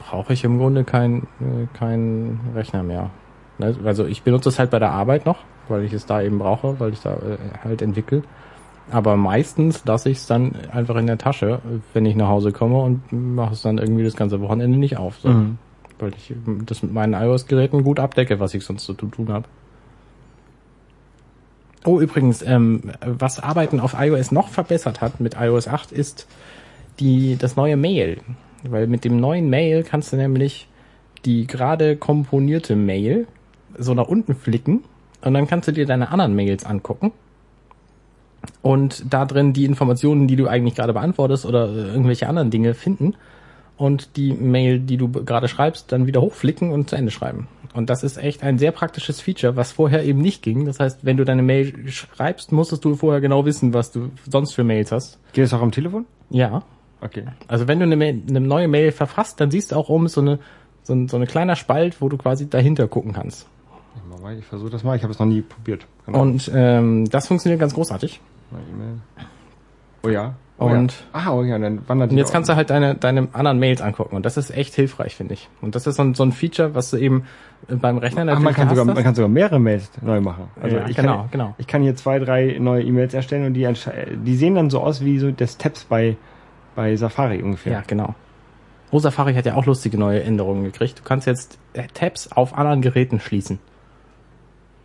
brauche ich im Grunde kein, äh, kein Rechner mehr. Ne? Also ich benutze es halt bei der Arbeit noch, weil ich es da eben brauche, weil ich da äh, halt entwickle. Aber meistens lasse ich es dann einfach in der Tasche, wenn ich nach Hause komme und mache es dann irgendwie das ganze Wochenende nicht auf. So. Mhm. Weil ich das mit meinen iOS-Geräten gut abdecke, was ich sonst so zu tun habe. Oh, übrigens, ähm, was Arbeiten auf iOS noch verbessert hat mit iOS 8 ist die, das neue Mail. Weil mit dem neuen Mail kannst du nämlich die gerade komponierte Mail so nach unten flicken und dann kannst du dir deine anderen Mails angucken und da drin die Informationen, die du eigentlich gerade beantwortest oder äh, irgendwelche anderen Dinge finden und die Mail, die du gerade schreibst, dann wieder hochflicken und zu Ende schreiben. Und das ist echt ein sehr praktisches Feature, was vorher eben nicht ging. Das heißt, wenn du deine Mail schreibst, musstest du vorher genau wissen, was du sonst für Mails hast. Geht das auch am Telefon? Ja. Okay. Also wenn du eine, Mail, eine neue Mail verfasst, dann siehst du auch oben so eine so ein, so eine kleiner Spalt, wo du quasi dahinter gucken kannst. Ich versuche das mal. Ich habe es noch nie probiert. Genau. Und ähm, das funktioniert ganz großartig. E-Mail. Oh ja. Oh Und- ja. Ah, oh ja, dann wandert Und jetzt kannst du halt deine, deine anderen Mails angucken. Und das ist echt hilfreich, finde ich. Und das ist so ein, so ein Feature, was du eben äh, beim Rechner Ach, natürlich man kann sogar, das. man kann sogar mehrere Mails neu machen. Also Ja, ich genau, kann, genau. Ich kann hier zwei, drei neue E-Mails erstellen und die, die sehen dann so aus wie so das Tabs bei, bei Safari ungefähr. Ja, genau. Oh, Safari hat ja auch lustige neue Änderungen gekriegt. Du kannst jetzt äh, Tabs auf anderen Geräten schließen.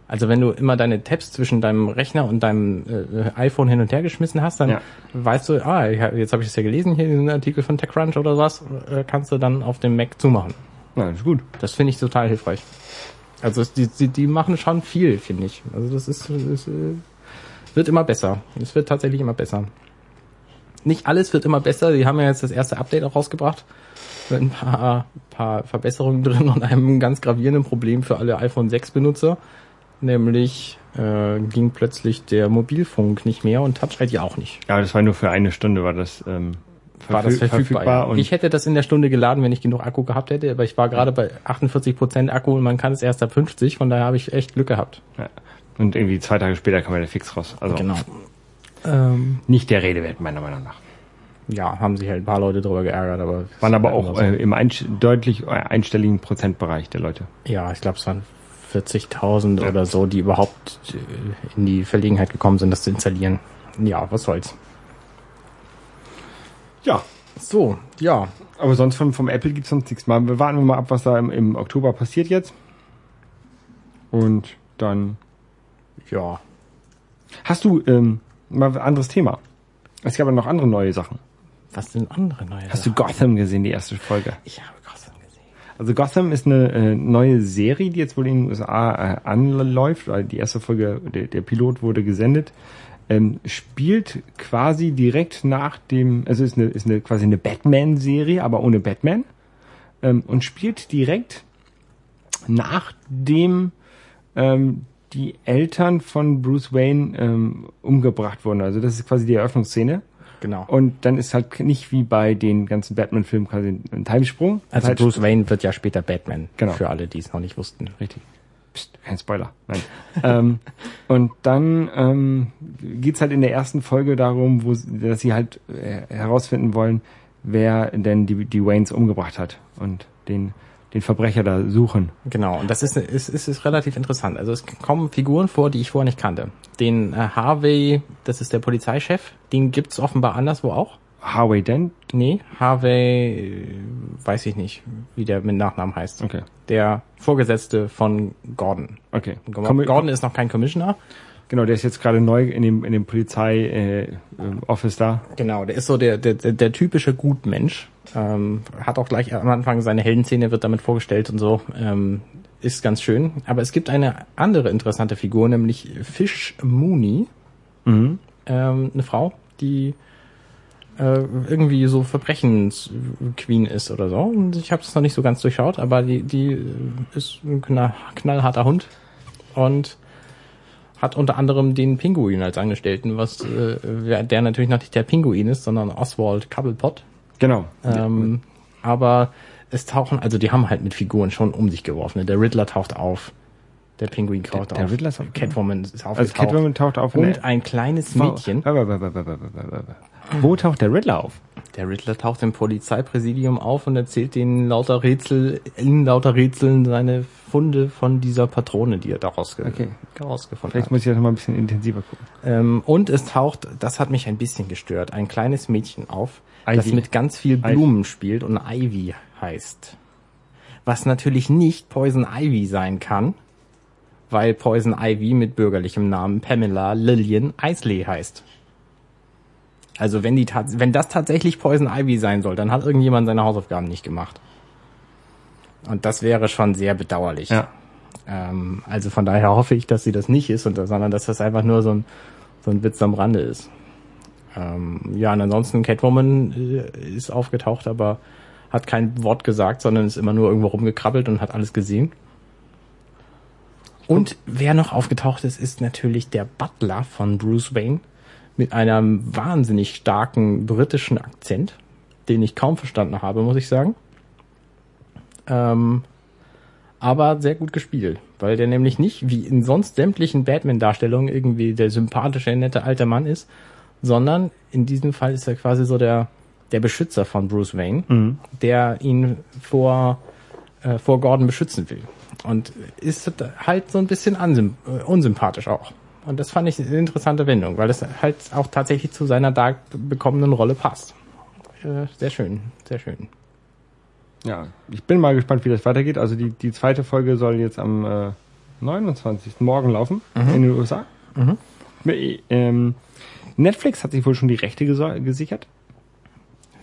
Also wenn du immer deine Tabs zwischen deinem Rechner und deinem äh, iPhone hin und her geschmissen hast, dann Ja. weißt du, ah, jetzt habe ich es ja gelesen, hier diesen Artikel von TechCrunch oder was, äh, kannst du dann auf dem Mac zumachen. Na, das ist gut. Das finde ich total hilfreich. Also die, die, die machen schon viel, finde ich. Also das ist, es äh, wird immer besser. Es wird tatsächlich immer besser. Nicht alles wird immer besser. Die haben ja jetzt das erste Update auch rausgebracht. Mit ein paar, paar Verbesserungen drin und einem ganz gravierenden Problem für alle iPhone 6 Benutzer. Nämlich äh, ging plötzlich der Mobilfunk nicht mehr und Touch ID auch nicht. Ja, das war nur für eine Stunde, war das, ähm, War das verfüg- verfügbar? ja. ich hätte das in der Stunde geladen, wenn ich genug Akku gehabt hätte, aber ich war gerade bei 48% Akku und man kann es erst ab 50, von daher habe ich echt Glück gehabt. ja. und irgendwie zwei Tage später kam der Fix raus. Also Genau. Ähm, nicht der Rede wert, meiner Meinung nach. ja, haben sich halt ein paar Leute drüber geärgert, aber Waren aber auch äh, im einst deutlich äh, einstelligen Prozentbereich der Leute. ja, ich glaube, es waren 40.000 Ja. oder so, die überhaupt äh, in die Verlegenheit gekommen sind, das zu installieren. Ja, was soll's. Ja, So, ja. aber sonst vom, vom Apple gibt's sonst nichts. Mal, wir warten mal ab, was da im, im Oktober passiert jetzt. Und dann Ja. hast du ähm, mal ein anderes Thema. Es gab ja noch andere neue Sachen. Was sind andere neue Hast du Sachen? Gotham gesehen, die erste Folge? Ich habe Gotham. Also Gotham ist eine äh, neue Serie, die jetzt wohl in den USA äh, anläuft. Weil die erste Folge, der, der Pilot wurde gesendet. Ähm, spielt quasi direkt nach dem, also ist eine, ist eine quasi eine Batman-Serie, aber ohne Batman. Ähm, und spielt direkt nachdem ähm, die Eltern von Bruce Wayne ähm, umgebracht wurden. Also das ist quasi die Eröffnungsszene. Genau. Und dann ist halt nicht wie bei den ganzen Batman-Filmen quasi ein Timesprung. Also halt Bruce Wayne wird ja später Batman. Genau. Für alle, die es noch nicht wussten. Richtig. Psst, kein Spoiler. Nein. ähm, und dann ähm, geht's halt in der ersten Folge darum, wo sie- dass sie halt äh, herausfinden wollen, wer denn die, die Waynes umgebracht hat und den, den Verbrecher da suchen. Genau, und das ist, ist, ist, ist relativ interessant. Also es kommen Figuren vor, die ich vorher nicht kannte. Den äh, Harvey, das ist der Polizeichef, den gibt's offenbar anderswo auch. Harvey Dent. Nee, Harvey, äh, weiß ich nicht, wie der mit Nachnamen heißt. Okay. Der Vorgesetzte von Gordon. Okay. Gordon, ist noch kein Commissioner. Genau, der ist jetzt gerade neu in dem, in dem Polizei äh, Office da. Genau, der ist so der, der, der, der typische Gutmensch. Ähm, hat auch gleich am Anfang seine Heldenszene, wird damit vorgestellt und so. Ähm, ist ganz schön. Aber es gibt eine andere interessante Figur, nämlich Fish Mooney. Mhm. Ähm, eine Frau, die äh, irgendwie so Verbrechensqueen ist oder so. Und ich habe es noch nicht so ganz durchschaut, aber die, die ist ein knall, knallharter Hund und hat unter anderem den Pinguin als Angestellten, was äh, der natürlich noch nicht der Pinguin ist, sondern Oswald Cobblepot. Genau. Ähm, aber es tauchen, also die haben halt mit Figuren schon um sich geworfen. ne? Der Riddler taucht auf, der Pinguin taucht der auf, Riddler ist auf- Catwoman ist aufgetaucht Also Catwoman taucht auf und ein kleines Mädchen. Wo taucht der Riddler auf? Der Riddler taucht im Polizeipräsidium auf und erzählt denen lauter Rätsel, in lauter Rätseln seine Funde von dieser Patrone, die er daraus ge Okay. herausgefunden Vielleicht hat. muss ich das mal ein bisschen intensiver gucken. Ähm, und es taucht, das hat mich ein bisschen gestört, ein kleines Mädchen auf, das Ivy. mit ganz viel Ivy. Blumen spielt und Ivy heißt. Was natürlich nicht Poison Ivy sein kann, weil Poison Ivy mit bürgerlichem Namen Pamela Lillian Isley heißt. Also wenn die wenn das tatsächlich Poison Ivy sein soll, dann hat irgendjemand seine Hausaufgaben nicht gemacht. Und das wäre schon sehr bedauerlich. Ja. Ähm, also von daher hoffe ich, dass sie das nicht ist, und, sondern dass das einfach nur so ein, so ein Witz am Rande ist. Ähm, ja, und ansonsten Catwoman äh, ist aufgetaucht, aber hat kein Wort gesagt, sondern ist immer nur irgendwo rumgekrabbelt und hat alles gesehen. Und wer noch aufgetaucht ist, ist natürlich der Butler von Bruce Wayne mit einem wahnsinnig starken britischen Akzent, den ich kaum verstanden habe, muss ich sagen. Ähm, aber sehr gut gespielt, weil der nämlich nicht wie in sonst sämtlichen Batman-Darstellungen irgendwie der sympathische, nette alte Mann ist, sondern in diesem Fall ist er quasi so der, der Beschützer von Bruce Wayne, der ihn vor, äh, vor Gordon beschützen will. Und ist halt so ein bisschen äh, unsympathisch auch. Und das fand ich eine interessante Wendung, weil das halt auch tatsächlich zu seiner da bekommenen Rolle passt. Äh, sehr schön, sehr schön. Ja, ich bin mal gespannt, wie das weitergeht. Also die, die zweite Folge soll jetzt am äh, 29. morgen laufen in den USA. Ähm, Netflix hat sich wohl schon die Rechte gesichert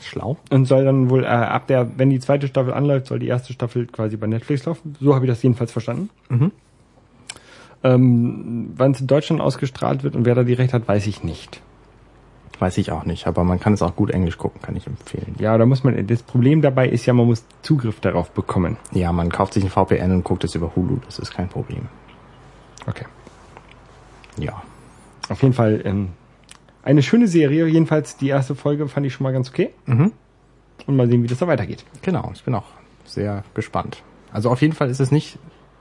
Schlau. und soll dann wohl äh, ab der, wenn die zweite Staffel anläuft, soll die erste Staffel quasi bei Netflix laufen. So habe ich das jedenfalls verstanden. Ähm, Wann es in Deutschland ausgestrahlt wird und wer da die Rechte hat, weiß ich nicht. Weiß ich auch nicht, aber man kann es auch gut Englisch gucken, kann ich empfehlen. Ja, da muss man. Das Problem dabei ist ja, man muss Zugriff darauf bekommen. Ja, man kauft sich ein VPN und guckt es über Hulu, das ist kein Problem. Okay. Ja. Auf jeden Fall ähm, eine schöne Serie. Jedenfalls die erste Folge fand ich schon mal ganz okay. Mhm. Und mal sehen, wie das da weitergeht. Genau, ich bin auch sehr gespannt. Also auf jeden Fall ist es nicht,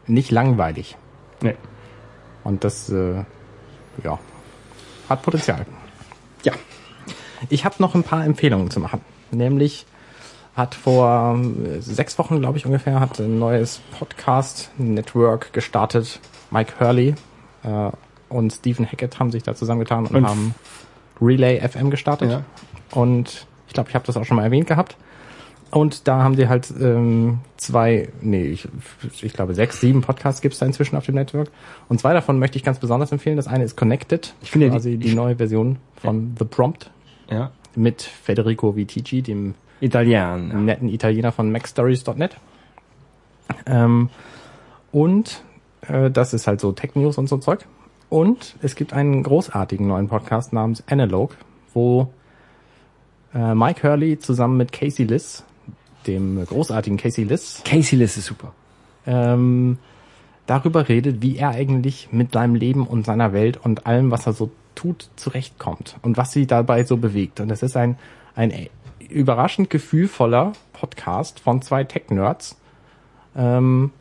nicht langweilig. Nee. Und das, äh, ja, hat Potenzial. Ja. Ich habe noch ein paar Empfehlungen zu machen. Nämlich hat vor äh, sechs Wochen, glaube ich ungefähr, hat ein neues Podcast-Network gestartet. Mike Hurley äh, und Stephen Hackett haben sich da zusammengetan und, Und- haben Relay FM gestartet. Ja. Und ich glaube, ich habe das auch schon mal erwähnt gehabt. Und da haben die halt ähm, zwei, nee, ich, ich glaube sechs, sieben Podcasts gibt's da inzwischen auf dem Network. Und zwei davon möchte ich ganz besonders empfehlen. Das eine ist Connected. Ich finde die- quasi die, neue Version von The Prompt Ja. mit Federico Vitici, dem Italien. netten Italiener von MacStories.net. Ähm, und äh, das ist halt so Tech News und so Zeug. Und es gibt einen großartigen neuen Podcast namens Analog, wo äh, Mike Hurley zusammen mit Casey Liss, dem großartigen Casey Liss, Casey Liss ist super. ähm, darüber redet, wie er eigentlich mit seinem Leben und seiner Welt und allem, was er so tut, zurechtkommt und was sie dabei so bewegt. Und das ist ein, ein überraschend gefühlvoller Podcast von zwei Tech-Nerds. Ähm,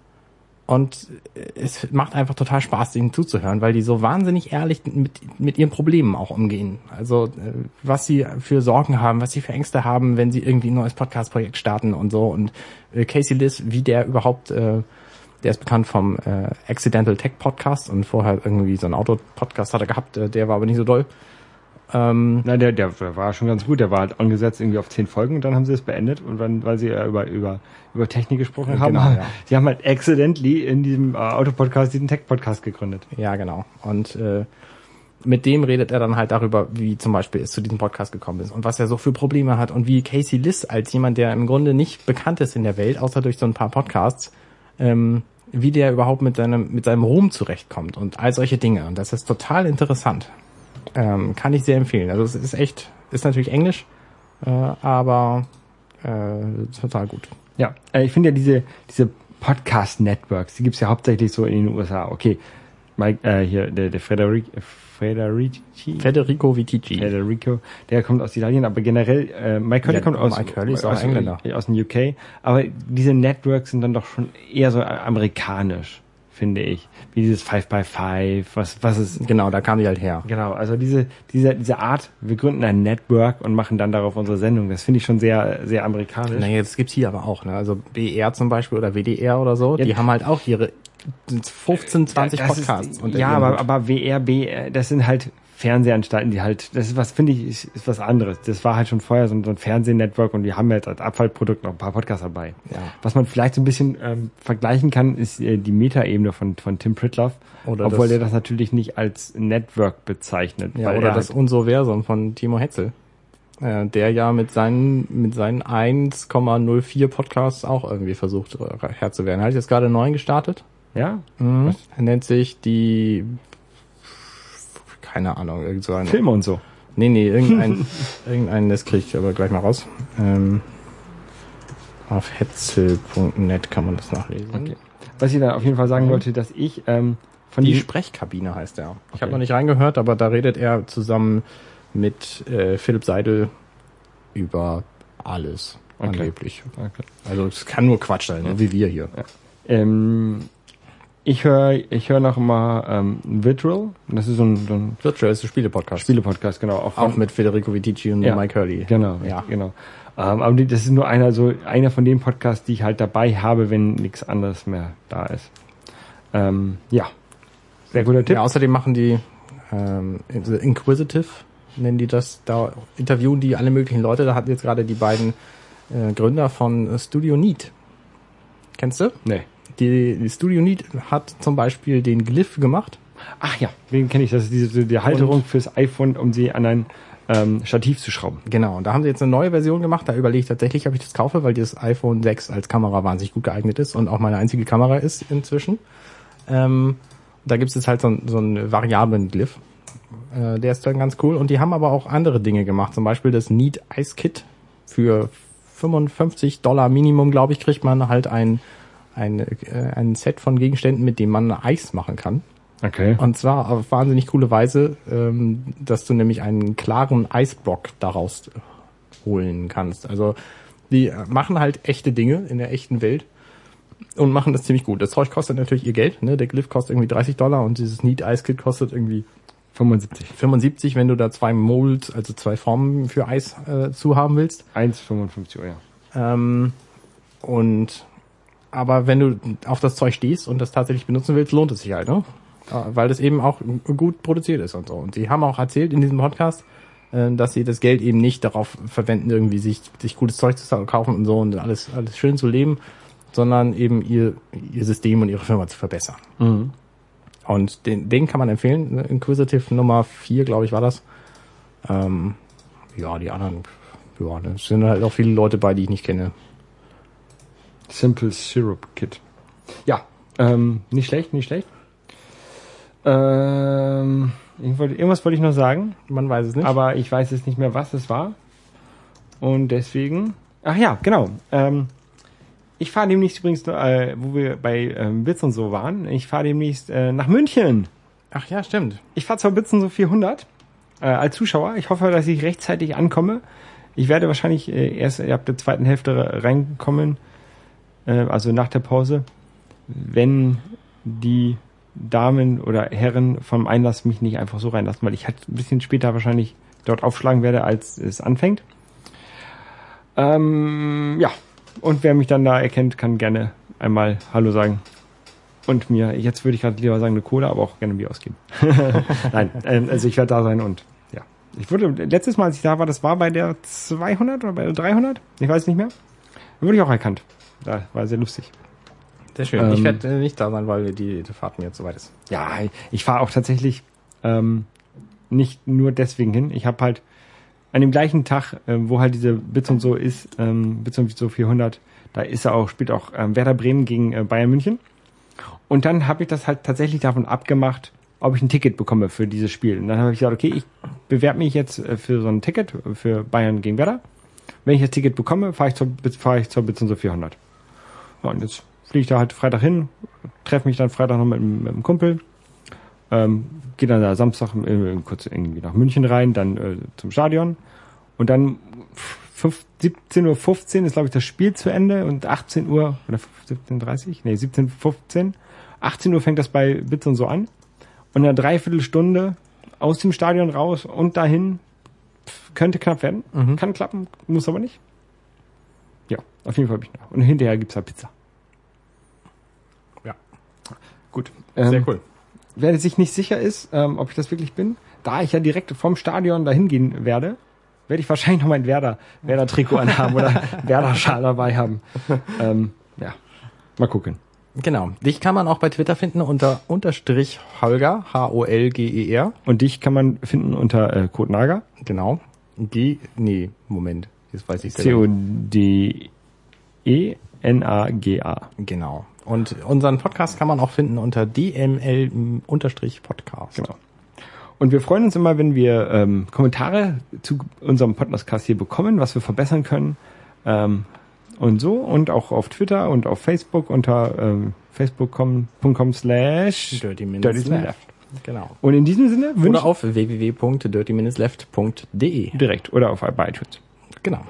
und es macht einfach total Spaß, ihnen zuzuhören, weil die so wahnsinnig ehrlich mit, mit ihren Problemen auch umgehen. Also äh, was sie für Sorgen haben, was sie für Ängste haben, wenn sie irgendwie ein neues Podcast-Projekt starten und so. Und äh, Casey Liss, wie der überhaupt, äh, der ist bekannt vom Accidental Tech Podcast und vorher irgendwie so ein Auto-Podcast hat er gehabt, der war aber nicht so doll. Ähm, Na, der, der, der war schon ganz gut. Der war halt angesetzt irgendwie auf zehn Folgen und dann haben sie es beendet. Und dann, weil sie ja über, über, über Technik gesprochen haben, Genau, ja. sie haben halt accidentally in diesem äh, Autopodcast diesen Tech-Podcast gegründet. Ja, genau. Und äh, mit dem redet er dann halt darüber, wie zum Beispiel es zu diesem Podcast gekommen ist und was er so für Probleme hat und wie Casey Liss als jemand, der im Grunde nicht bekannt ist in der Welt, außer durch so ein paar Podcasts, ähm, wie der überhaupt mit seinem mit seinem Ruhm zurechtkommt und all solche Dinge. Und das ist total interessant. Ähm, kann ich sehr empfehlen. Also es ist echt, ist natürlich Englisch, Äh, aber äh, total gut. Ja, äh, ich finde ja diese, diese Podcast-Networks, die gibt's ja hauptsächlich so in den USA. Okay, Mike, äh, hier, der, der Frederik, Frederici, Federico Vitici. Federico, der kommt aus Italien, aber generell, äh, Mike Hurley Ja, kommt aus, Mike Hurley ist auch aus, Engländer. aus dem UK, aber diese Networks sind dann doch schon eher so amerikanisch, finde ich. Wie dieses Five by Five, was, was ist, Genau, da kam die halt her. Genau, also diese, diese, diese Art, wir gründen ein Network und machen dann darauf unsere Sendung, das finde ich schon sehr, sehr amerikanisch. Naja, das gibt's hier aber auch. Ne? Also BR zum Beispiel oder WDR oder so, Ja. die haben halt auch ihre 15, 20 Das ist- Podcasts. unter ja, aber, aber WRB, äh, das sind halt Fernsehanstalten, die halt, das ist was, finde ich, ist, ist was anderes. Das war halt schon vorher so ein, so ein Fernsehnetwork und die haben jetzt als Abfallprodukt noch ein paar Podcasts dabei. Ja. Was man vielleicht so ein bisschen ähm, vergleichen kann, ist äh, die Metaebene von, von Tim Pritloff. Oder obwohl das- er das natürlich nicht als Network bezeichnet. Ja, oder er das halt, Unsoversum von Timo Hetzel. Äh, der ja mit seinen, mit seinen 1,04 Podcasts auch irgendwie versucht äh, Herr zu werden. Hat jetzt gerade neuen gestartet. ja, Er nennt sich die, keine Ahnung, irgend so ein, Filme und so. nee, nee, irgendein, irgendein, das kriege ich aber gleich mal raus. Ähm, auf hetzel.net kann man das nachlesen. Okay. Was ich da auf jeden Fall sagen wollte, dass ich ähm, von Die die Sprechkabine heißt er. Ich Okay. habe noch nicht reingehört, aber da redet er zusammen mit äh, Philipp Seidel über alles. Okay. Angeblich. Okay. Also es kann nur Quatsch sein, ne? wie wir hier. Ähm, ich höre ich höre noch mal ähm, Virtual. Das ist so ein, so ein Virtual ist ein Spiele-Podcast. Spiele-Podcast, genau. Auch, Auch mit Federico Vitici und Ja. Mike Hurley. Genau, Ja. genau. Ähm, aber das ist nur einer so einer von den Podcasts, die ich halt dabei habe, wenn nichts anderes mehr da ist. Ähm, ja, sehr guter Tipp. Ja, außerdem machen die ähm, Inquisitive, nennen die das. Da interviewen die alle möglichen Leute. Da hatten jetzt gerade die beiden äh, Gründer von Studio Neat. Kennst du? Nee. Die, die Studio Neat hat zum Beispiel den Glyph gemacht. Ach ja, den kenne ich. Das ist diese die Halterung fürs iPhone, um sie an ein ähm, Stativ zu schrauben. Genau, und da haben sie jetzt eine neue Version gemacht. Da überlege ich tatsächlich, ob ich das kaufe, weil das iPhone 6 als Kamera wahnsinnig gut geeignet ist und auch meine einzige Kamera ist inzwischen. Ähm, da gibt es jetzt halt so, einen- so einen variablen Glyph. Äh, der ist dann ganz cool. Und die haben aber auch andere Dinge gemacht. Zum Beispiel das Neat Ice Kit. Für 55 Dollar Minimum, glaube ich, kriegt man halt ein, ein, äh, ein Set von Gegenständen, mit dem man Eis machen kann. Okay. Und zwar auf wahnsinnig coole Weise, ähm, dass du nämlich einen klaren Eisblock daraus holen kannst. Also die machen halt echte Dinge in der echten Welt und machen das ziemlich gut. Das Zeug kostet natürlich ihr Geld. Ne? Der Glyph kostet irgendwie 30 Dollar und dieses Neat Ice Kit kostet irgendwie 75. 75, wenn du da zwei Molds, also zwei Formen für Eis äh, zu haben willst. 1,55 Euro, ja. Ähm, und aber wenn du auf das Zeug stehst und das tatsächlich benutzen willst, lohnt es sich halt, ne? Weil das eben auch gut produziert ist und so. Und sie haben auch erzählt in diesem Podcast, äh, dass sie das Geld eben nicht darauf verwenden, irgendwie sich, sich gutes Zeug zu kaufen und so und alles, alles schön zu leben, sondern eben ihr, ihr System und ihre Firma zu verbessern. Und den, den kann man empfehlen. ne? Inquisitive Nummer 4, glaube ich, war das. Ähm, ja, die anderen, ja, da sind halt auch viele Leute bei, die ich nicht kenne. Simple Syrup Kit. Ja, ähm, nicht schlecht, nicht schlecht. Ähm, ich wollte, irgendwas wollte ich noch sagen, Man weiß es nicht. aber ich weiß jetzt nicht mehr, was es war. Und deswegen. Ach ja, genau. Ähm, ich fahre demnächst übrigens, äh, wo wir bei ähm, Bits und so waren, ich fahre demnächst äh, nach München. Ach ja, stimmt. Ich fahre zur Bits und so 400 äh, als Zuschauer. Ich hoffe, dass ich rechtzeitig ankomme. Ich werde wahrscheinlich äh, erst ab der zweiten Hälfte re- reinkommen, also nach der Pause, wenn die Damen oder Herren vom Einlass mich nicht einfach so reinlassen, weil ich halt ein bisschen später wahrscheinlich dort aufschlagen werde, als es anfängt. Ähm, ja, und wer mich dann da erkennt, kann gerne einmal Hallo sagen. Und mir, jetzt würde ich gerade lieber sagen eine Cola, aber auch gerne ein Bier ausgeben. Nein, ähm, also ich werde da sein und ja. Ich wurde, letztes Mal, als ich da war, das war bei der 200 oder bei der 300? Ich weiß nicht mehr. Da wurde ich auch erkannt. Da war sehr lustig. Sehr schön. Ähm, ich werde äh, nicht da sein, weil die, die Fahrt mir jetzt so weit ist. Ja, ich fahre auch tatsächlich ähm, nicht nur deswegen hin. Ich habe halt an dem gleichen Tag, äh, wo halt diese Bits und so ist, ähm, Bits und so 400, da ist er auch, spielt auch ähm, Werder Bremen gegen äh, Bayern München. Und dann habe ich das halt tatsächlich davon abgemacht, ob ich ein Ticket bekomme für dieses Spiel. Und dann habe ich gesagt, okay, ich bewerbe mich jetzt äh, für so ein Ticket für Bayern gegen Werder. Wenn ich das Ticket bekomme, fahre ich zur, fahre ich zur Bits und so 400. Ja, und jetzt fliege ich da halt Freitag hin, treffe mich dann Freitag noch mit, mit einem Kumpel, ähm, gehe dann da Samstag äh, kurz irgendwie nach München rein, dann äh, zum Stadion und dann fünf- 17.15 Uhr ist, glaube ich, das Spiel zu Ende und 18 Uhr, oder 17.30 Uhr? Nee, 17.15 18 Uhr fängt das bei Bits und so an. Und eine Dreiviertelstunde aus dem Stadion raus und dahin könnte knapp werden. Kann klappen, muss aber nicht. Auf jeden Fall bin ich noch. Und hinterher gibt's da Pizza. Ja. Gut. Sehr Ähm, cool. Wer sich nicht sicher ist, ähm, ob ich das wirklich bin, da ich ja direkt vom Stadion dahin gehen werde, werde ich wahrscheinlich noch mein Werder, Werder-Trikot anhaben oder Werder-Schal dabei haben. Ähm, ja, mal gucken. Genau. Dich kann man auch bei Twitter finden unter unterstrich Holger, H-O-L-G-E-R. Und dich kann man finden unter äh, Code Naga, Genau. G, nee, Moment. Jetzt weiß ich selber nicht. E C-O-D-E-N-A-G-A. Genau. Und unseren Podcast kann man auch finden unter DML-Podcast. Genau. Und wir freuen uns immer, wenn wir ähm, Kommentare zu unserem Podcast hier bekommen, was wir verbessern können. Ähm, und so. Und auch auf Twitter und auf Facebook unter ähm, facebook.com slash Dirty Minutes Left. Genau. Und in diesem Sinne Oder wünsche auf www.dirtyminutesleft.de. direkt oder auf iTunes. Genau.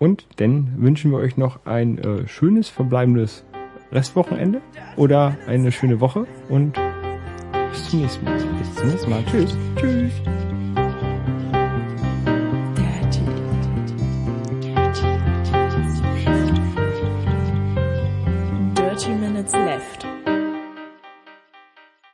Und dann wünschen wir euch noch ein äh, schönes verbleibendes Restwochenende oder eine schöne Woche und bis zum nächsten Mal. Bis zum nächsten Mal. Tschüss. Tschüss.